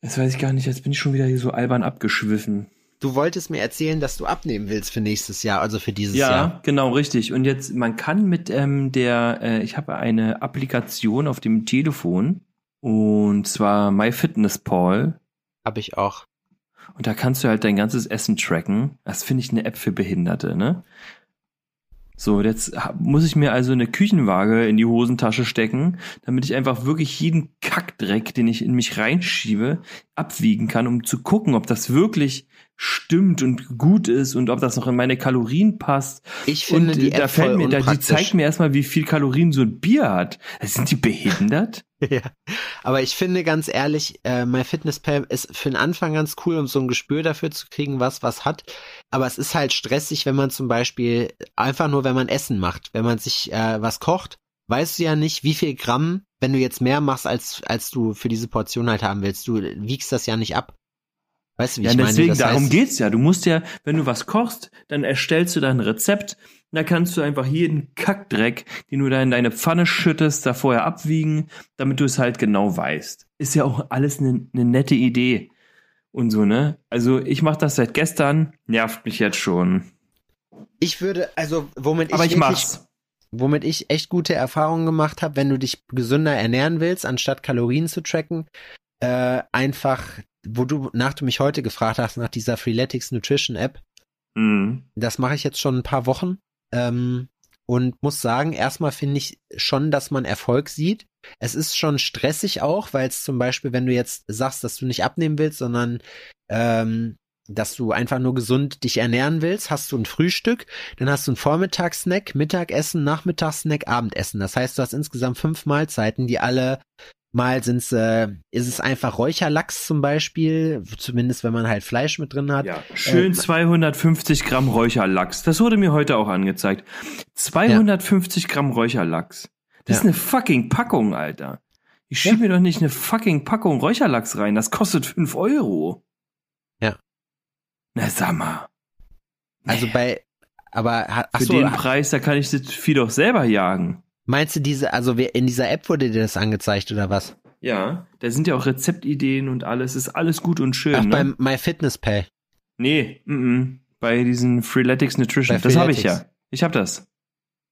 [SPEAKER 4] jetzt weiß ich gar nicht, jetzt bin ich schon wieder hier so albern abgeschwiffen.
[SPEAKER 3] Du wolltest mir erzählen, dass du abnehmen willst für nächstes Jahr, also für dieses
[SPEAKER 4] Ja,
[SPEAKER 3] Jahr.
[SPEAKER 4] genau, richtig. Und jetzt, man kann mit ähm, der, äh, ich habe eine Applikation auf dem Telefon und zwar MyFitnessPal.
[SPEAKER 3] Habe ich auch.
[SPEAKER 4] Und da kannst du halt dein ganzes Essen tracken. Das finde ich eine App für Behinderte, ne? So, jetzt muss ich mir also eine Küchenwaage in die Hosentasche stecken, damit ich einfach wirklich jeden Kackdreck, den ich in mich reinschiebe, abwiegen kann, um zu gucken, ob das wirklich stimmt und gut ist und ob das noch in meine Kalorien passt.
[SPEAKER 3] Ich finde
[SPEAKER 4] und
[SPEAKER 3] die
[SPEAKER 4] äh, da fällt mir, da, die zeigt mir erstmal, wie viel Kalorien so ein Bier hat. Sind die behindert?
[SPEAKER 3] Ja, aber ich finde ganz ehrlich, äh, MyFitnessPal ist für den Anfang ganz cool, um so ein Gespür dafür zu kriegen, was was hat. Aber es ist halt stressig, wenn man zum Beispiel einfach nur, wenn man Essen macht, wenn man sich äh, was kocht, weißt du ja nicht, wie viel Gramm, wenn du jetzt mehr machst, als als du für diese Portion halt haben willst. Du wiegst das ja nicht ab. Weißt du, wie
[SPEAKER 4] Ja,
[SPEAKER 3] ich meine?
[SPEAKER 4] deswegen,
[SPEAKER 3] Das
[SPEAKER 4] darum
[SPEAKER 3] heißt,
[SPEAKER 4] geht's ja. Du musst ja, wenn du was kochst, dann erstellst du da ein Rezept. Da kannst du einfach jeden Kackdreck, den du da in deine Pfanne schüttest, da vorher abwiegen, damit du es halt genau weißt. Ist ja auch alles eine ne nette Idee. Und so, ne? Also ich mache das seit gestern, nervt mich jetzt schon.
[SPEAKER 3] ich würde, also womit
[SPEAKER 4] Aber
[SPEAKER 3] ich
[SPEAKER 4] ich
[SPEAKER 3] wirklich
[SPEAKER 4] mach's.
[SPEAKER 3] womit ich echt gute Erfahrungen gemacht habe, wenn du dich gesünder ernähren willst, anstatt Kalorien zu tracken, äh, einfach, wo du, nach du mich heute gefragt hast, nach dieser Freeletics Nutrition App,
[SPEAKER 4] Mhm.
[SPEAKER 3] das mache ich jetzt schon ein paar Wochen ähm, und muss sagen, erstmal finde ich schon, dass man Erfolg sieht. Es ist schon stressig auch, weil es zum Beispiel, wenn du jetzt sagst, dass du nicht abnehmen willst, sondern ähm, dass du einfach nur gesund dich ernähren willst, hast du ein Frühstück, dann hast du einen Vormittagssnack, Mittagessen, Nachmittagssnack, Abendessen. Das heißt, du hast insgesamt fünf Mahlzeiten, die alle mal sind's, äh, ist es einfach Räucherlachs zum Beispiel, zumindest wenn man halt Fleisch mit drin hat.
[SPEAKER 4] Ja, schön
[SPEAKER 3] Äh,
[SPEAKER 4] 250 Gramm Räucherlachs. Das wurde mir heute auch angezeigt. 250 Gramm Räucherlachs. Das ist
[SPEAKER 3] Ja.
[SPEAKER 4] eine fucking Packung, Alter. Ich schieb
[SPEAKER 3] Ja.
[SPEAKER 4] mir doch nicht eine fucking Packung Räucherlachs rein. Das kostet 5 Euro.
[SPEAKER 3] Ja.
[SPEAKER 4] Na, sag mal.
[SPEAKER 3] Also bei, aber ach
[SPEAKER 4] Für
[SPEAKER 3] so,
[SPEAKER 4] den Preis, da kann ich das Vieh doch selber jagen.
[SPEAKER 3] Meinst du diese, also in dieser App wurde dir das angezeigt oder was?
[SPEAKER 4] Ja, da sind ja auch Rezeptideen und alles. Ist alles gut und schön,
[SPEAKER 3] Ach,
[SPEAKER 4] ne?
[SPEAKER 3] beim MyFitnessPal.
[SPEAKER 4] Nee, mm -mm. bei diesen Freeletics Nutrition.
[SPEAKER 3] Bei
[SPEAKER 4] das habe ich ja. Ich habe das.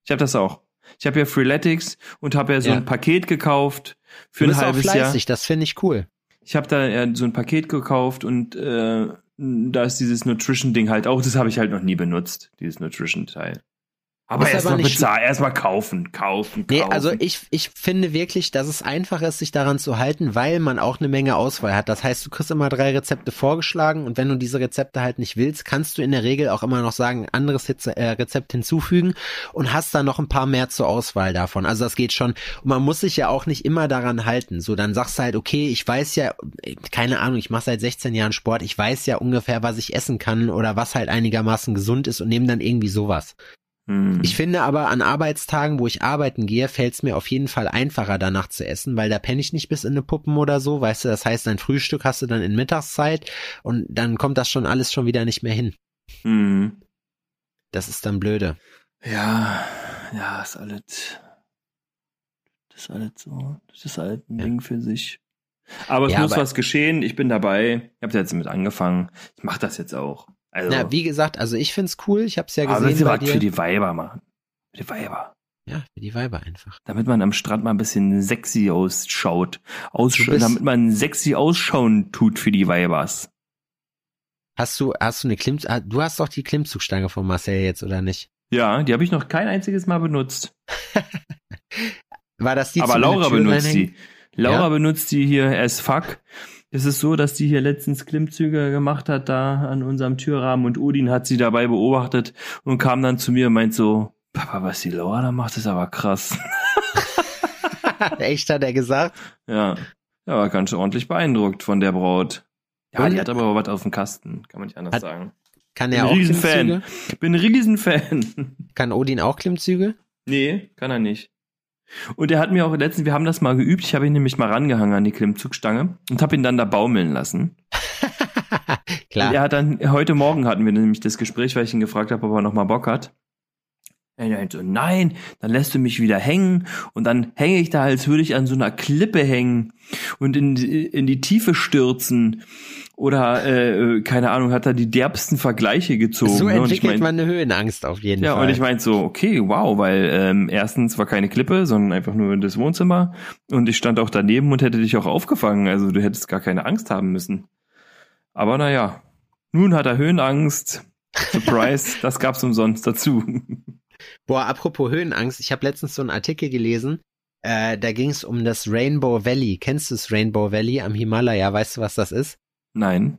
[SPEAKER 4] Ich habe das auch. Ich habe ja Freeletics und habe ja so
[SPEAKER 3] Ja.
[SPEAKER 4] ein Paket gekauft für
[SPEAKER 3] Du
[SPEAKER 4] ein
[SPEAKER 3] bist auch
[SPEAKER 4] halbes Jahr.
[SPEAKER 3] fleißig, das finde ich cool.
[SPEAKER 4] Ich habe da ja so ein Paket gekauft und äh, da ist dieses Nutrition-Ding halt auch. Das habe ich halt noch nie benutzt, dieses Nutrition-Teil. Aber erstmal
[SPEAKER 3] nicht
[SPEAKER 4] bezahlen, erstmal kaufen, kaufen, kaufen.
[SPEAKER 3] Nee, also ich, ich finde wirklich, dass es einfach ist, sich daran zu halten, weil man auch eine Menge Auswahl hat. Das heißt, du kriegst immer drei Rezepte vorgeschlagen und wenn du diese Rezepte halt nicht willst, kannst du in der Regel auch immer noch sagen, anderes äh, Rezept hinzufügen und hast dann noch ein paar mehr zur Auswahl davon. Also das geht schon. Und man muss sich ja auch nicht immer daran halten. So, dann sagst du halt, okay, ich weiß ja, äh, keine Ahnung, ich mache seit 16 Jahren Sport, ich weiß ja ungefähr, was ich essen kann oder was halt einigermaßen gesund ist und nehme dann irgendwie sowas.
[SPEAKER 4] Hm.
[SPEAKER 3] Ich finde aber an Arbeitstagen, wo ich arbeiten gehe, fällt es mir auf jeden Fall einfacher danach zu essen, weil da penne ich nicht bis in eine Puppen oder so, weißt du, das heißt, dein Frühstück hast du dann in Mittagszeit und dann kommt das schon alles schon wieder nicht mehr hin.
[SPEAKER 4] Hm.
[SPEAKER 3] Das ist dann blöde.
[SPEAKER 4] Ja, ja, ist alles. Das ist alles so. Das ist halt ein
[SPEAKER 3] Ja.
[SPEAKER 4] Ding für sich. Aber es
[SPEAKER 3] Ja,
[SPEAKER 4] muss
[SPEAKER 3] aber-
[SPEAKER 4] was geschehen. Ich bin dabei. Ich habe jetzt damit angefangen. Ich mache das jetzt auch. Also,
[SPEAKER 3] Na, wie gesagt, also ich find's cool. Ich hab's ja
[SPEAKER 4] aber
[SPEAKER 3] gesehen
[SPEAKER 4] das
[SPEAKER 3] bei
[SPEAKER 4] was
[SPEAKER 3] dir.
[SPEAKER 4] für die Weiber machen. Für die Weiber.
[SPEAKER 3] ja, für die Weiber einfach.
[SPEAKER 4] Damit man am Strand mal ein bisschen sexy ausschaut. Aussch damit man sexy ausschauen tut für die Weibers.
[SPEAKER 3] Hast du, hast du eine Klimm, ah, du hast doch die Klimmzugstange von Marcel jetzt, oder nicht?
[SPEAKER 4] Ja, die habe ich noch kein einziges Mal benutzt.
[SPEAKER 3] War das die
[SPEAKER 4] Aber Laura benutzt die. Laura
[SPEAKER 3] Ja?
[SPEAKER 4] benutzt die hier as fuck. Es ist so, dass die hier letztens Klimmzüge gemacht hat da an unserem Türrahmen und Udin hat sie dabei beobachtet und kam dann zu mir und meint so, Papa, was die Laura da macht, ist aber krass.
[SPEAKER 3] Echt, hat er gesagt?
[SPEAKER 4] ja. Ja, war ganz schön ordentlich beeindruckt von der Braut. Ja,
[SPEAKER 3] Und?
[SPEAKER 4] die hat aber was auf dem Kasten, kann man nicht anders
[SPEAKER 3] Hat-
[SPEAKER 4] sagen.
[SPEAKER 3] Kann
[SPEAKER 4] Bin
[SPEAKER 3] er
[SPEAKER 4] ein
[SPEAKER 3] auch
[SPEAKER 4] Riesenfan.
[SPEAKER 3] Klimmzüge?
[SPEAKER 4] Ich bin ein Riesenfan.
[SPEAKER 3] Kann Odin auch Klimmzüge?
[SPEAKER 4] Nee, kann er nicht. Und er hat mir auch letztens, wir haben das mal geübt, ich habe ihn nämlich mal rangehangen an die Klimmzugstange und habe ihn dann da baumeln lassen. Und
[SPEAKER 3] Klar.
[SPEAKER 4] er hat dann, heute Morgen hatten wir nämlich das Gespräch, weil ich ihn gefragt habe, ob er nochmal Bock hat. Er meinte so, nein, dann lässt du mich wieder hängen und dann hänge ich da, als würde ich an so einer Klippe hängen und in, die- in die Tiefe stürzen. Oder, äh, keine Ahnung, hat er die derbsten Vergleiche gezogen.
[SPEAKER 3] so
[SPEAKER 4] ne? Und ich
[SPEAKER 3] entwickelt
[SPEAKER 4] mein-
[SPEAKER 3] man eine Höhenangst auf jeden
[SPEAKER 4] ja,
[SPEAKER 3] Fall.
[SPEAKER 4] und ich meinte so, okay, wow, weil ähm, erstens war keine Klippe, sondern einfach nur das Wohnzimmer. Und ich stand auch daneben und hätte dich auch aufgefangen. Also du hättest gar keine Angst haben müssen. Aber naja, nun hat er Höhenangst. Surprise, das gab's umsonst dazu.
[SPEAKER 3] Boah, apropos Höhenangst, ich habe letztens so einen Artikel gelesen, äh, da ging es um das Rainbow Valley. Kennst du das Rainbow Valley am Himalaya? Weißt du, was das ist?
[SPEAKER 4] Nein.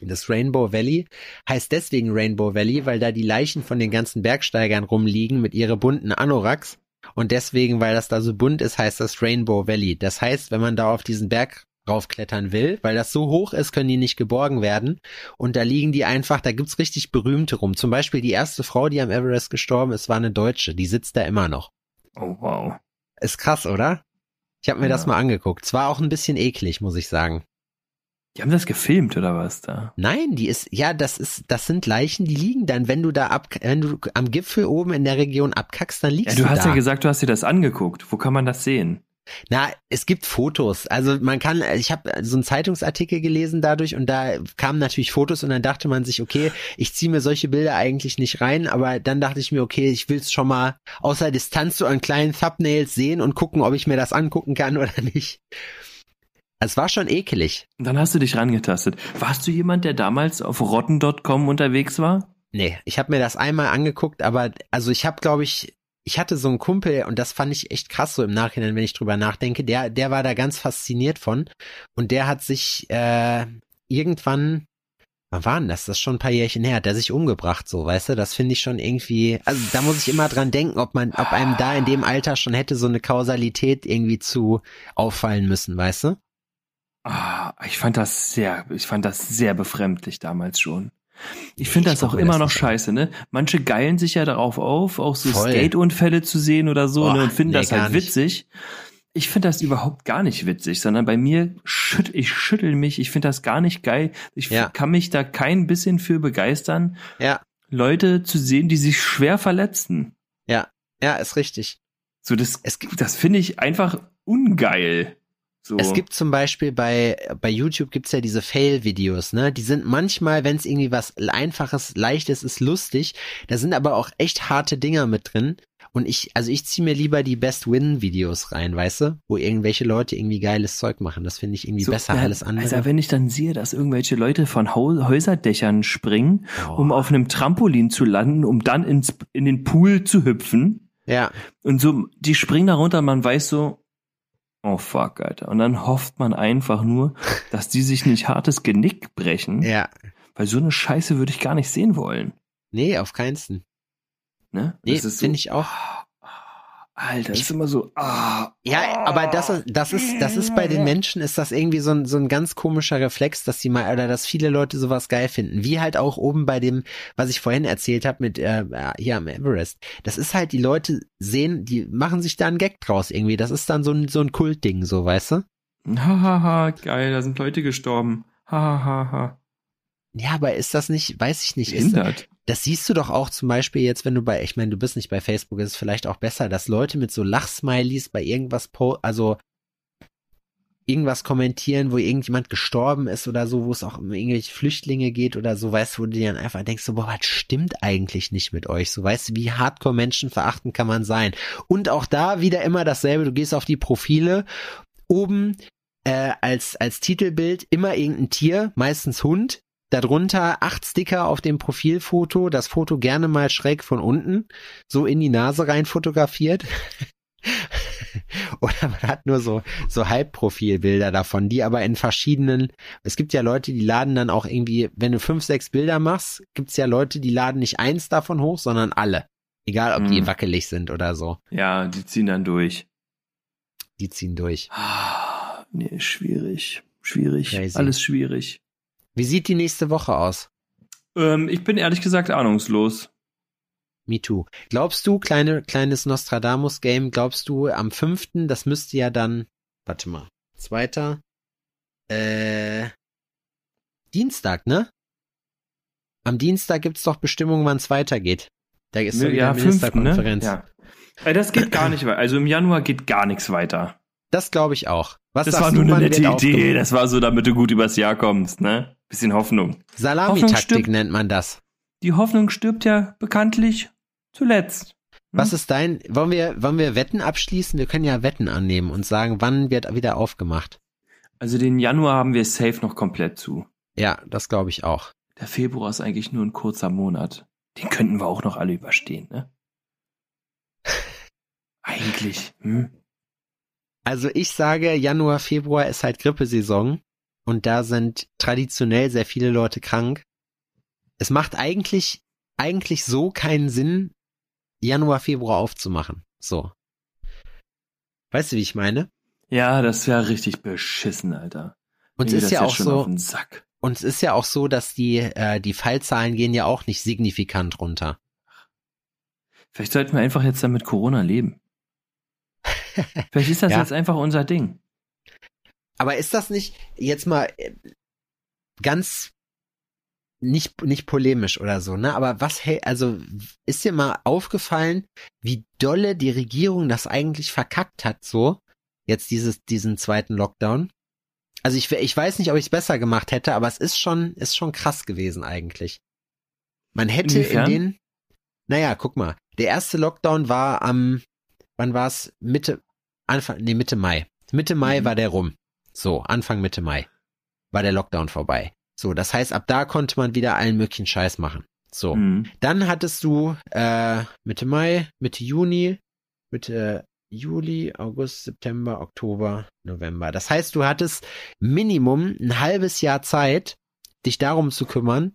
[SPEAKER 3] Das Rainbow Valley heißt deswegen Rainbow Valley, weil da die Leichen von den ganzen Bergsteigern rumliegen mit ihre bunten Anoraks. Und deswegen, weil das da so bunt ist, heißt das Rainbow Valley. Das heißt, wenn man da auf diesen Berg raufklettern will, weil das so hoch ist, können die nicht geborgen werden. Und da liegen die einfach, da gibt's richtig berühmte rum. Zum Beispiel die erste Frau, die am Everest gestorben ist, war eine Deutsche. Die sitzt da immer noch.
[SPEAKER 4] Oh wow.
[SPEAKER 3] Ist krass, oder? Ich habe mir
[SPEAKER 4] Ja.
[SPEAKER 3] das mal angeguckt. Es war auch ein bisschen eklig, muss ich sagen.
[SPEAKER 4] Die haben das gefilmt oder was da?
[SPEAKER 3] Nein, die ist, ja, das ist, das sind Leichen, die liegen dann, wenn du da ab, wenn du am Gipfel oben in der Region abkackst, dann
[SPEAKER 4] Ja,
[SPEAKER 3] liegst
[SPEAKER 4] du
[SPEAKER 3] du
[SPEAKER 4] hast
[SPEAKER 3] da.
[SPEAKER 4] ja gesagt, du hast dir das angeguckt. Wo kann man das sehen?
[SPEAKER 3] Na, es gibt Fotos. Also man kann, ich habe so einen Zeitungsartikel gelesen dadurch und da kamen natürlich Fotos und dann dachte man sich, okay, ich ziehe mir solche Bilder eigentlich nicht rein, aber dann dachte ich mir, okay, ich will es schon mal außer Distanz so an kleinen Thumbnails sehen und gucken, ob ich mir das angucken kann oder nicht. Es war schon ekelig.
[SPEAKER 4] Dann hast du dich rangetastet. Warst du jemand, der damals auf rotten.com unterwegs war?
[SPEAKER 3] Nee, ich habe mir das einmal angeguckt, aber also ich habe, glaube ich, ich hatte so einen Kumpel und das fand ich echt krass so im Nachhinein, wenn ich drüber nachdenke. Der, der war da ganz fasziniert von und der hat sich äh, irgendwann, wann war denn das? Das ist schon ein paar Jährchen her, hat der sich umgebracht, so, weißt du? Das finde ich schon irgendwie, also da muss ich immer dran denken, ob man, ob einem da in dem Alter schon hätte so eine Kausalität irgendwie zu auffallen müssen, weißt du?
[SPEAKER 4] Ah, ich fand das sehr, ich fand das sehr befremdlich damals schon. Ich finde das auch immer noch scheiße, ne? Manche geilen sich ja darauf auf, auch so. Skate-Unfälle zu sehen oder so,
[SPEAKER 3] Boah,
[SPEAKER 4] ne? Und finden
[SPEAKER 3] nee,
[SPEAKER 4] das halt
[SPEAKER 3] nicht.
[SPEAKER 4] witzig. Ich finde das überhaupt gar nicht witzig, sondern bei mir schütt, ich schüttel mich, ich finde das gar nicht geil. Ich
[SPEAKER 3] Ja.
[SPEAKER 4] kann mich da kein bisschen für begeistern,
[SPEAKER 3] Ja,
[SPEAKER 4] Leute zu sehen, die sich schwer verletzen.
[SPEAKER 3] ja, ja, ist richtig.
[SPEAKER 4] So, das,
[SPEAKER 3] Es
[SPEAKER 4] das finde ich einfach ungeil. So.
[SPEAKER 3] Es gibt zum Beispiel bei, bei YouTube gibt's ja diese Fail-Videos, ne? Die sind manchmal, wenn es irgendwie was Einfaches, Leichtes ist, lustig. Da sind aber auch echt harte Dinger mit drin. Und ich, also ich ziehe mir lieber die Best-Win-Videos rein, weißt du? Wo irgendwelche Leute irgendwie geiles Zeug machen. Das finde ich irgendwie
[SPEAKER 4] So,
[SPEAKER 3] besser
[SPEAKER 4] ja,
[SPEAKER 3] alles andere.
[SPEAKER 4] Also wenn ich dann sehe, dass irgendwelche Leute von Hau Häuserdächern springen,
[SPEAKER 3] Oh.
[SPEAKER 4] um auf einem Trampolin zu landen, um dann ins, in den Pool zu hüpfen.
[SPEAKER 3] ja,
[SPEAKER 4] Und so, die springen da runter, man weiß so, oh fuck, Alter. Und dann hofft man einfach nur, dass die sich nicht hartes Genick brechen.
[SPEAKER 3] ja.
[SPEAKER 4] Weil so eine Scheiße würde ich gar nicht sehen wollen.
[SPEAKER 3] Nee, auf keinsten.
[SPEAKER 4] Ne?
[SPEAKER 3] Nee,
[SPEAKER 4] Das ist so,
[SPEAKER 3] finde ich auch.
[SPEAKER 4] Alter, das
[SPEAKER 3] Ich-
[SPEAKER 4] ist immer so, ah.
[SPEAKER 3] Ja, aber das ist, das ist, das ist bei den Menschen ist das irgendwie so ein, so ein ganz komischer Reflex, dass sie mal, oder dass viele Leute sowas geil finden. Wie halt auch oben bei dem, was ich vorhin erzählt habe mit, äh, hier am Everest. Das ist halt, die Leute sehen, die machen sich da einen Gag draus irgendwie. Das ist dann so ein, so ein Kultding, so, weißt du?
[SPEAKER 4] Hahaha, geil, da sind Leute gestorben. Hahaha.
[SPEAKER 3] Ja, aber ist das nicht, weiß ich nicht, ist,
[SPEAKER 4] Behindert.
[SPEAKER 3] Das siehst du doch auch zum Beispiel jetzt, wenn du bei, ich meine, du bist nicht bei Facebook, ist es vielleicht auch besser, dass Leute mit so Lachsmileys bei irgendwas, also irgendwas kommentieren, wo irgendjemand gestorben ist oder so, wo es auch um irgendwelche Flüchtlinge geht oder so, weißt du, wo du dir dann einfach denkst, so, boah, was stimmt eigentlich nicht mit euch? So, weißt du, wie hardcore Menschen verachten kann man sein? Und auch da wieder immer dasselbe, du gehst auf die Profile, oben äh, als, als Titelbild immer irgendein Tier, meistens Hund, darunter acht Sticker auf dem Profilfoto, das Foto gerne mal schräg von unten, so in die Nase rein fotografiert. Oder man hat nur so, so Halbprofilbilder davon, die aber in verschiedenen, es gibt ja Leute, die laden dann auch irgendwie, wenn du fünf, sechs Bilder machst, gibt's ja Leute, die laden nicht eins davon hoch, sondern alle. Egal, ob die
[SPEAKER 4] Mhm.
[SPEAKER 3] wackelig sind oder so.
[SPEAKER 4] Ja, die ziehen dann durch.
[SPEAKER 3] Die ziehen durch.
[SPEAKER 4] Ah, nee, schwierig. Schwierig.
[SPEAKER 3] Crazy.
[SPEAKER 4] Alles schwierig.
[SPEAKER 3] Wie sieht die nächste Woche aus?
[SPEAKER 4] Ähm, ich bin ehrlich gesagt ahnungslos.
[SPEAKER 3] Me too. Glaubst du, kleine, kleines Nostradamus-Game, glaubst du, am fünften, das müsste ja dann, warte mal, zweiter, äh, Dienstag, ne? Am Dienstag gibt's doch Bestimmungen, wann es weitergeht. Da ist so
[SPEAKER 4] ja,
[SPEAKER 3] wieder
[SPEAKER 4] ne?
[SPEAKER 3] Ministerkonferenz.
[SPEAKER 4] Ja. Äh, Das geht gar nicht weiter. Also im Januar geht gar nichts weiter.
[SPEAKER 3] Das glaube ich auch. Was
[SPEAKER 4] Das war nur eine nette Idee. Das war so, damit du gut übers Jahr kommst, ne? Bisschen Hoffnung.
[SPEAKER 3] Salamitaktik nennt man das.
[SPEAKER 4] Die Hoffnung stirbt ja bekanntlich zuletzt. Hm?
[SPEAKER 3] Was ist dein, wollen wir, wollen wir Wetten abschließen? Wir können ja Wetten annehmen und sagen, wann wird wieder aufgemacht.
[SPEAKER 4] Also den Januar haben wir safe noch komplett zu.
[SPEAKER 3] Ja, das glaube ich auch.
[SPEAKER 4] Der Februar ist eigentlich nur ein kurzer Monat. Den könnten wir auch noch alle überstehen, ne? Eigentlich. Hm?
[SPEAKER 3] Also ich sage, Januar, Februar ist halt Grippesaison und da sind traditionell sehr viele Leute krank. Es macht eigentlich, eigentlich so keinen Sinn, Januar, Februar aufzumachen. So. Weißt du, wie ich meine?
[SPEAKER 4] Ja, das wäre richtig beschissen, Alter.
[SPEAKER 3] Und es ist ja auch so, und es ist ja auch so, dass die, äh, die Fallzahlen gehen ja auch nicht signifikant runter.
[SPEAKER 4] Vielleicht sollten wir einfach jetzt damit Corona leben. Vielleicht ist das
[SPEAKER 3] Ja.
[SPEAKER 4] jetzt einfach unser Ding.
[SPEAKER 3] Aber ist das nicht jetzt mal äh, ganz nicht nicht polemisch oder so, ne? Aber was hey, also ist dir mal aufgefallen, wie dolle die Regierung das eigentlich verkackt hat so jetzt dieses diesen zweiten Lockdown? Also ich ich weiß nicht, ob ich es besser gemacht hätte, aber es ist schon ist schon krass gewesen eigentlich. Man hätte
[SPEAKER 4] Inwiefern?
[SPEAKER 3] in den Naja, guck mal, der erste Lockdown war am wann war es Mitte Anfang nee Mitte Mai. Mitte Mai
[SPEAKER 4] Mhm.
[SPEAKER 3] war der rum. So, Anfang Mitte Mai war der Lockdown vorbei. So, das heißt, ab da konnte man wieder allen möglichen Scheiß machen. So,
[SPEAKER 4] Hm.
[SPEAKER 3] dann hattest du äh, Mitte Mai, Mitte Juni, Mitte Juli, August, September, Oktober, November. Das heißt, du hattest Minimum ein halbes Jahr Zeit, dich darum zu kümmern,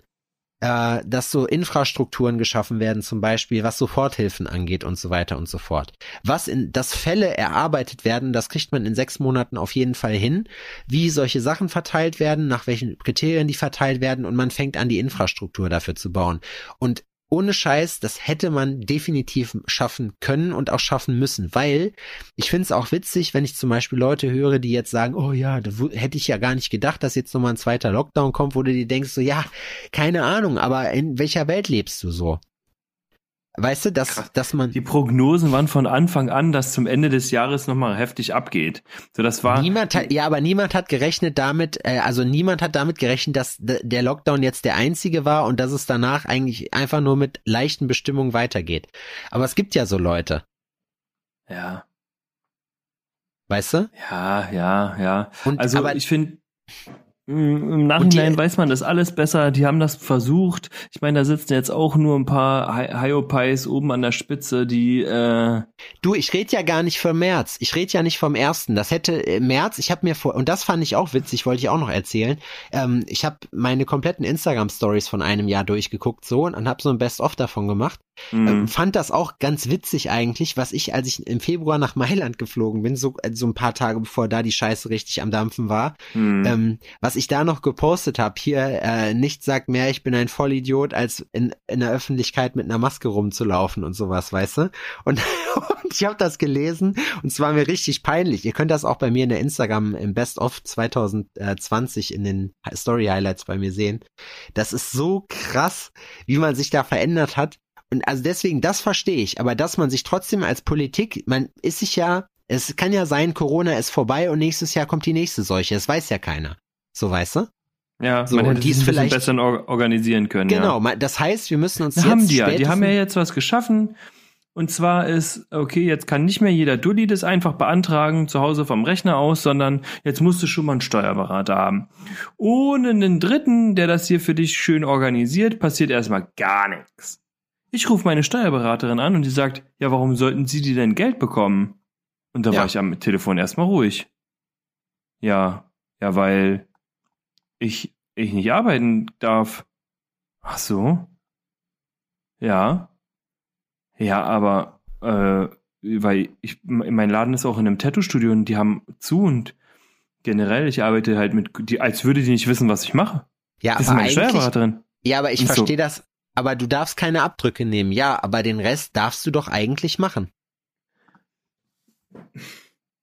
[SPEAKER 3] äh, dass so Infrastrukturen geschaffen werden, zum Beispiel was Soforthilfen angeht und so weiter und so fort. Was in, dass Fälle erarbeitet werden, das kriegt man in sechs Monaten auf jeden Fall hin, wie solche Sachen verteilt werden, nach welchen Kriterien die verteilt werden und man fängt an, die Infrastruktur dafür zu bauen. Und ohne Scheiß, das hätte man definitiv schaffen können und auch schaffen müssen, weil ich finde es auch witzig, wenn ich zum Beispiel Leute höre, die jetzt sagen, oh ja, da hätte ich ja gar nicht gedacht, dass jetzt nochmal ein zweiter Lockdown kommt, wo du dir denkst, so ja, keine Ahnung, aber in welcher Welt lebst du so? Weißt du, dass,
[SPEAKER 4] Krass.
[SPEAKER 3] dass man
[SPEAKER 4] Die Prognosen waren von Anfang an, dass zum Ende des Jahres nochmal heftig abgeht. So, das war.
[SPEAKER 3] Niemand hat, ja, aber niemand hat gerechnet damit, äh, also niemand hat damit gerechnet, dass der Lockdown jetzt der einzige war und dass es danach eigentlich einfach nur mit leichten Bestimmungen weitergeht. Aber es gibt ja so Leute,
[SPEAKER 4] Ja,
[SPEAKER 3] weißt du?
[SPEAKER 4] ja, ja, ja.
[SPEAKER 3] Und
[SPEAKER 4] Also
[SPEAKER 3] aber
[SPEAKER 4] ich finde, im Nachhinein
[SPEAKER 3] die-
[SPEAKER 4] weiß man das alles besser. Die haben das versucht. Ich meine, da sitzen jetzt auch nur ein paar Hyopies oben an der Spitze, die äh,
[SPEAKER 3] du, ich rede ja gar nicht vom März. Ich rede ja nicht vom ersten. Das hätte äh, März. Ich habe mir vor und das fand ich auch witzig, wollte ich auch noch erzählen. Ähm, ich habe meine kompletten Instagram Stories von einem Jahr durchgeguckt so und habe so ein Best of davon gemacht.
[SPEAKER 4] mh,
[SPEAKER 3] Ähm, fand das auch ganz witzig eigentlich, was ich, als ich im Februar nach Mailand geflogen bin, so, äh, so ein paar Tage bevor da die Scheiße richtig am Dampfen war,
[SPEAKER 4] mh.
[SPEAKER 3] ähm, was was ich da noch gepostet habe, hier, äh, nichts sagt mehr, ich bin ein Vollidiot, als in, in der Öffentlichkeit mit einer Maske rumzulaufen und sowas, weißt du? Und, und ich habe das gelesen und es war mir richtig peinlich. Ihr könnt das auch bei mir in der Instagram im Best of 2020 in den Story Highlights bei mir sehen. Das ist so krass, wie man sich da verändert hat. Und also deswegen, das verstehe ich, aber dass man sich trotzdem als Politik, man ist sich ja es kann ja sein, Corona ist vorbei und nächstes Jahr kommt die nächste Seuche. Das weiß ja keiner. So, weißt du?
[SPEAKER 4] Ja,
[SPEAKER 3] So,
[SPEAKER 4] man
[SPEAKER 3] und
[SPEAKER 4] hätte
[SPEAKER 3] die
[SPEAKER 4] es
[SPEAKER 3] vielleicht-
[SPEAKER 4] besser or organisieren können.
[SPEAKER 3] Genau,
[SPEAKER 4] Ja.
[SPEAKER 3] das heißt, wir müssen uns
[SPEAKER 4] Das
[SPEAKER 3] jetzt
[SPEAKER 4] haben die ja. Die haben ja jetzt was geschaffen. Und zwar ist, okay, jetzt kann nicht mehr jeder Dulli das einfach beantragen, zu Hause vom Rechner aus, sondern jetzt musst du schon mal einen Steuerberater haben. Ohne einen Dritten, der das hier für dich schön organisiert, passiert erstmal gar nichts. Ich rufe meine Steuerberaterin an und die sagt, ja, warum sollten Sie die denn Geld bekommen? Und da
[SPEAKER 3] Ja.
[SPEAKER 4] war ich am Telefon erstmal ruhig. Ja, ja, weil ich, ich nicht arbeiten darf. Ach so. Ja. Ja, aber äh, weil ich mein Laden ist auch in einem Tattoo-Studio und die haben zu und generell, ich arbeite halt mit, die, als würde die nicht wissen, was ich mache.
[SPEAKER 3] Ja,
[SPEAKER 4] Das ist
[SPEAKER 3] aber
[SPEAKER 4] meine
[SPEAKER 3] eigentlich, ja, aber ich
[SPEAKER 4] Ist so.
[SPEAKER 3] verstehe das. Aber du darfst keine Abdrücke nehmen. Ja, aber den Rest darfst du doch eigentlich machen.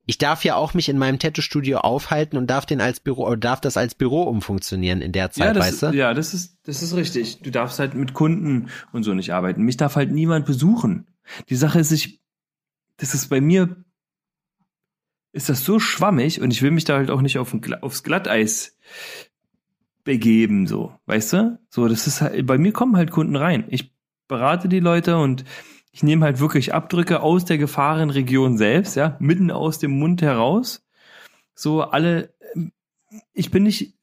[SPEAKER 3] Ich darf ja auch mich in meinem Tattoo-Studio aufhalten und darf den als Büro, oder darf das als Büro umfunktionieren in der Zeit,
[SPEAKER 4] ja, das,
[SPEAKER 3] weißt du?
[SPEAKER 4] ja, das ist, das ist richtig. Du darfst halt mit Kunden und so nicht arbeiten. Mich darf halt niemand besuchen. Die Sache ist, ich, das ist bei mir, ist das so schwammig und ich will mich da halt auch nicht auf ein, aufs Glatteis begeben, so, weißt du? So, das ist halt, bei mir kommen halt Kunden rein. Ich berate die Leute und ich nehme halt wirklich Abdrücke aus der Gefahrenregion selbst, ja, mitten aus dem Mund heraus. So, alle, ich bin nicht,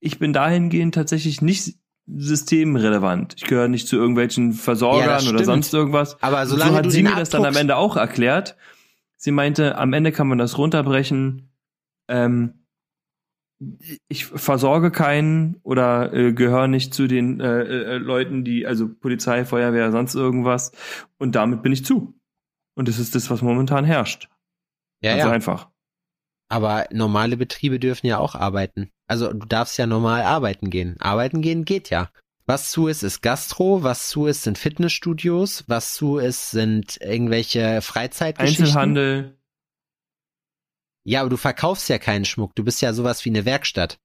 [SPEAKER 4] ich bin dahingehend tatsächlich nicht systemrelevant. Ich gehöre nicht zu irgendwelchen
[SPEAKER 3] Ja,
[SPEAKER 4] Versorgern
[SPEAKER 3] das
[SPEAKER 4] oder sonst irgendwas.
[SPEAKER 3] Aber solange
[SPEAKER 4] so hat
[SPEAKER 3] du
[SPEAKER 4] sie mir das dann am Ende auch erklärt. Sie meinte, am Ende kann man das runterbrechen. Ähm, ich versorge keinen oder äh, gehöre nicht zu den äh, äh, Leuten, die, also Polizei, Feuerwehr, sonst irgendwas. Und damit bin ich zu. Und das ist das, was momentan herrscht.
[SPEAKER 3] Ja,
[SPEAKER 4] also
[SPEAKER 3] ja.
[SPEAKER 4] einfach.
[SPEAKER 3] Aber normale Betriebe dürfen ja auch arbeiten. Also du darfst ja normal arbeiten gehen. Arbeiten gehen geht ja. Was zu ist, ist Gastro, was zu ist, sind Fitnessstudios, was zu ist, sind irgendwelche Freizeitgeschichten.
[SPEAKER 4] Einzelhandel.
[SPEAKER 3] Ja, aber du verkaufst ja keinen Schmuck. Du bist ja sowas wie eine Werkstatt.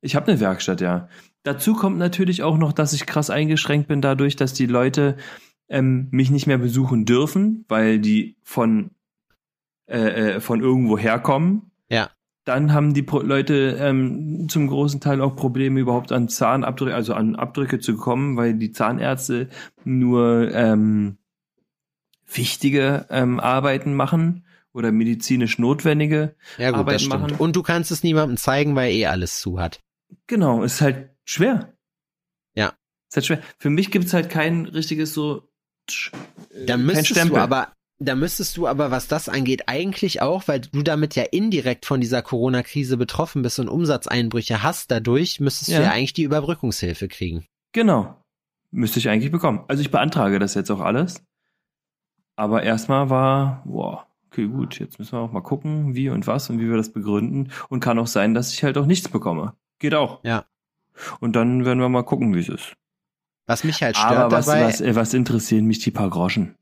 [SPEAKER 4] Ich habe eine Werkstatt, ja. Dazu kommt natürlich auch noch, dass ich krass eingeschränkt bin dadurch, dass die Leute ähm, mich nicht mehr besuchen dürfen, weil die von äh, äh, von irgendwo herkommen.
[SPEAKER 3] Ja.
[SPEAKER 4] Dann haben die Pro Leute ähm, zum großen Teil auch Probleme, überhaupt an Zahnabdrücke, also an Abdrücke zu kommen, weil die Zahnärzte nur ähm, wichtige ähm, Arbeiten machen oder medizinisch notwendige.
[SPEAKER 3] Ja gut,
[SPEAKER 4] Arbeit
[SPEAKER 3] das stimmt.
[SPEAKER 4] machen.
[SPEAKER 3] Und du kannst es niemandem zeigen, weil eh alles zu hat.
[SPEAKER 4] Genau, ist halt schwer.
[SPEAKER 3] Ja.
[SPEAKER 4] Ist halt schwer. Für mich gibt's halt kein richtiges so. äh,
[SPEAKER 3] Da müsstest du aber, da müsstest du aber, was das angeht, eigentlich auch, weil du damit ja indirekt von dieser Corona-Krise betroffen bist und Umsatzeinbrüche hast dadurch, müsstest
[SPEAKER 4] Ja.
[SPEAKER 3] du ja eigentlich die Überbrückungshilfe kriegen.
[SPEAKER 4] Genau. Müsste ich eigentlich bekommen. Also ich beantrage das jetzt auch alles. Aber erstmal war, boah, okay, gut, jetzt müssen wir auch mal gucken, wie und was und wie wir das begründen. Und kann auch sein, dass ich halt auch nichts bekomme. Geht auch.
[SPEAKER 3] Ja.
[SPEAKER 4] Und dann werden wir mal gucken, wie es ist.
[SPEAKER 3] Was mich halt stört
[SPEAKER 4] Aber was,
[SPEAKER 3] dabei,
[SPEAKER 4] was, äh, was interessieren mich die paar Groschen?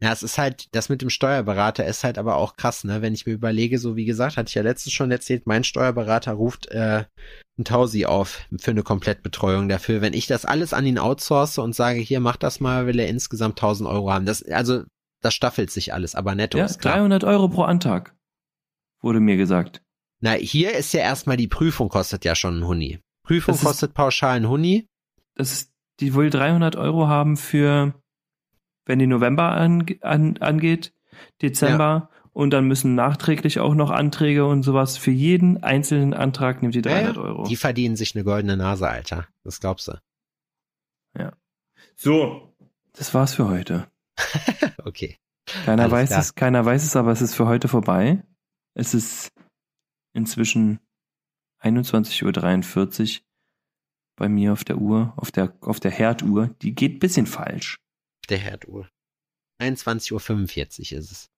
[SPEAKER 3] ja, es ist halt, das mit dem Steuerberater ist halt aber auch krass, ne? Wenn ich mir überlege, so wie gesagt, hatte ich ja letztens schon erzählt, mein Steuerberater ruft äh, ein Tausi auf für eine Komplettbetreuung dafür. Wenn ich das alles an ihn outsource und sage, hier, mach das mal, will er insgesamt 1000 Euro haben. Das, also, das staffelt sich alles, aber netto
[SPEAKER 4] Ja,
[SPEAKER 3] ist klar.
[SPEAKER 4] 300 Euro pro Antrag. Wurde mir gesagt.
[SPEAKER 3] Na, hier ist ja erstmal die Prüfung kostet ja schon ein Huni. Prüfung
[SPEAKER 4] Das ist-
[SPEAKER 3] kostet pauschal ein Huni.
[SPEAKER 4] Das ist, die wohl 300 Euro haben für, wenn die November an, an, angeht, Dezember. Und dann müssen nachträglich auch noch Anträge und sowas. Für jeden einzelnen Antrag nimmt die 300
[SPEAKER 3] Ja, ja.
[SPEAKER 4] Euro.
[SPEAKER 3] Die verdienen sich eine goldene Nase, Alter. Das glaubst du.
[SPEAKER 4] So. Das war's für heute.
[SPEAKER 3] Okay.
[SPEAKER 4] Keiner
[SPEAKER 3] Alles
[SPEAKER 4] weiß
[SPEAKER 3] klar.
[SPEAKER 4] es, keiner weiß es, aber es ist für heute vorbei. Es ist inzwischen 21.43 Uhr bei mir auf der Uhr, auf der, auf der Herduhr. Die geht bisschen falsch.
[SPEAKER 3] Der Herduhr. 21.45 Uhr ist es.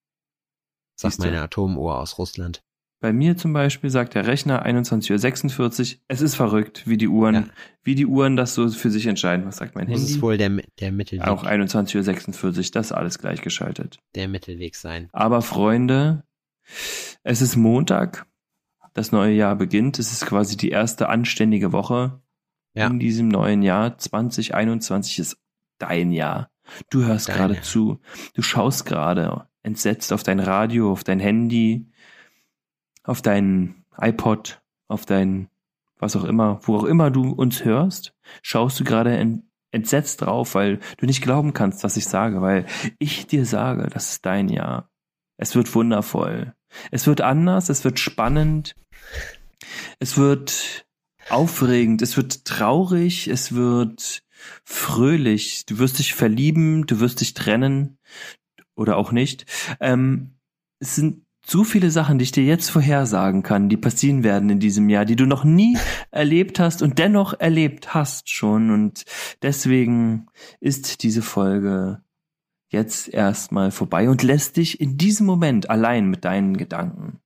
[SPEAKER 3] Sagt meine Atomuhr aus Russland.
[SPEAKER 4] Bei mir zum Beispiel sagt der Rechner 21.46 Uhr. Es ist verrückt, wie die Uhren,
[SPEAKER 3] Ja.
[SPEAKER 4] wie die Uhren das so für sich entscheiden. Was sagt mein Handy?
[SPEAKER 3] es wohl der, der, Mittelweg,
[SPEAKER 4] Auch 21.46 Uhr, das ist alles gleichgeschaltet.
[SPEAKER 3] der Mittelweg sein.
[SPEAKER 4] Aber Freunde, es ist Montag, das neue Jahr beginnt. Es ist quasi die erste anständige Woche
[SPEAKER 3] Ja.
[SPEAKER 4] in diesem neuen Jahr. 2021 ist dein Jahr. Du hörst gerade zu. Du schaust gerade entsetzt auf dein Radio, auf dein Handy, auf dein iPod, auf dein was auch immer, wo auch immer du uns hörst, schaust du gerade en- entsetzt drauf, weil du nicht glauben kannst, was ich sage, weil ich dir sage, das ist dein Jahr. Es wird wundervoll. Es wird anders, es wird spannend, es wird aufregend, es wird traurig, es wird fröhlich. Du wirst dich verlieben, du wirst dich trennen oder auch nicht. Ähm, es sind so viele Sachen, die ich dir jetzt vorhersagen kann, die passieren werden in diesem Jahr, die du noch nie erlebt hast und dennoch erlebt hast schon. Und deswegen ist diese Folge jetzt erstmal vorbei und lässt dich in diesem Moment allein mit deinen Gedanken.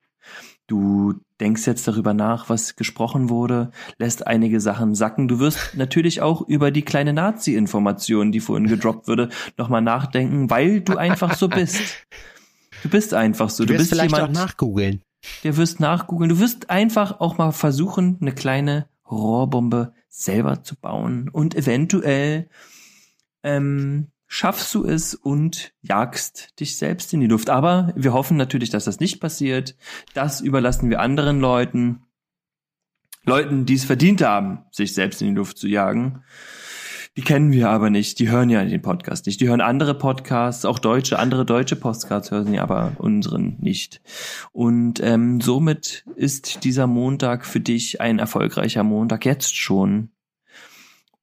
[SPEAKER 4] Du denkst jetzt darüber nach, was gesprochen wurde, lässt einige Sachen sacken. Du wirst natürlich auch über die kleine Nazi-Information, die vorhin gedroppt wurde, nochmal nachdenken, weil du einfach so bist. Du bist einfach so.
[SPEAKER 3] Du
[SPEAKER 4] Du,
[SPEAKER 3] wirst
[SPEAKER 4] bist
[SPEAKER 3] vielleicht
[SPEAKER 4] jemand,
[SPEAKER 3] auch nachgoogeln.
[SPEAKER 4] der wirst nachgoogeln. Du wirst einfach auch mal versuchen, eine kleine Rohrbombe selber zu bauen. Und eventuell ähm, schaffst du es und jagst dich selbst in die Luft. Aber wir hoffen natürlich, dass das nicht passiert. Das überlassen wir anderen Leuten. Leuten, die es verdient haben, sich selbst in die Luft zu jagen. Die kennen wir aber nicht. Die hören ja den Podcast nicht. Die hören andere Podcasts, auch deutsche, andere deutsche Podcasts hören ja aber unseren nicht. Und ähm, somit ist dieser Montag für dich ein erfolgreicher Montag jetzt schon.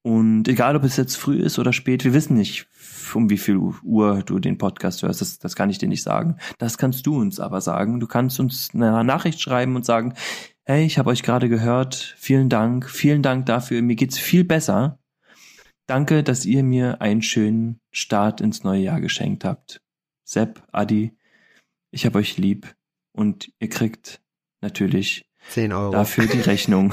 [SPEAKER 4] Und egal, ob es jetzt früh ist oder spät, wir wissen nicht, um wie viel Uhr du den Podcast hörst. Das, das kann ich dir nicht sagen. Das kannst du uns aber sagen. Du kannst uns eine Nachricht schreiben und sagen, hey, ich habe euch gerade gehört. Vielen Dank. Vielen Dank dafür. Mir geht's viel besser. Danke, dass ihr mir einen schönen Start ins neue Jahr geschenkt habt. Sepp, Adi, ich hab euch lieb und ihr kriegt natürlich
[SPEAKER 3] 10 Euro.
[SPEAKER 4] dafür die Rechnung.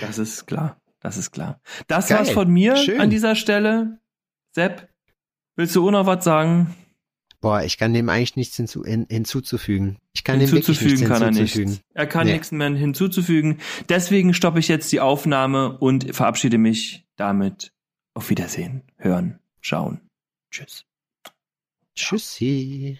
[SPEAKER 4] das ist klar. Das ist klar. Das
[SPEAKER 3] Geil.
[SPEAKER 4] war's von mir
[SPEAKER 3] Schön.
[SPEAKER 4] an dieser Stelle. Sepp, willst du auch noch was sagen?
[SPEAKER 3] Boah, ich kann dem eigentlich nichts hinzu, hin, hinzuzufügen. Ich kann dem wirklich
[SPEAKER 4] hinzuzufügen
[SPEAKER 3] nichts
[SPEAKER 4] kann er
[SPEAKER 3] hinzuzufügen.
[SPEAKER 4] nicht. Er kann
[SPEAKER 3] Nee.
[SPEAKER 4] nichts mehr hinzuzufügen. Deswegen stoppe ich jetzt die Aufnahme und verabschiede mich damit. Auf Wiedersehen, hören, schauen. Tschüss.
[SPEAKER 3] Tschüssi.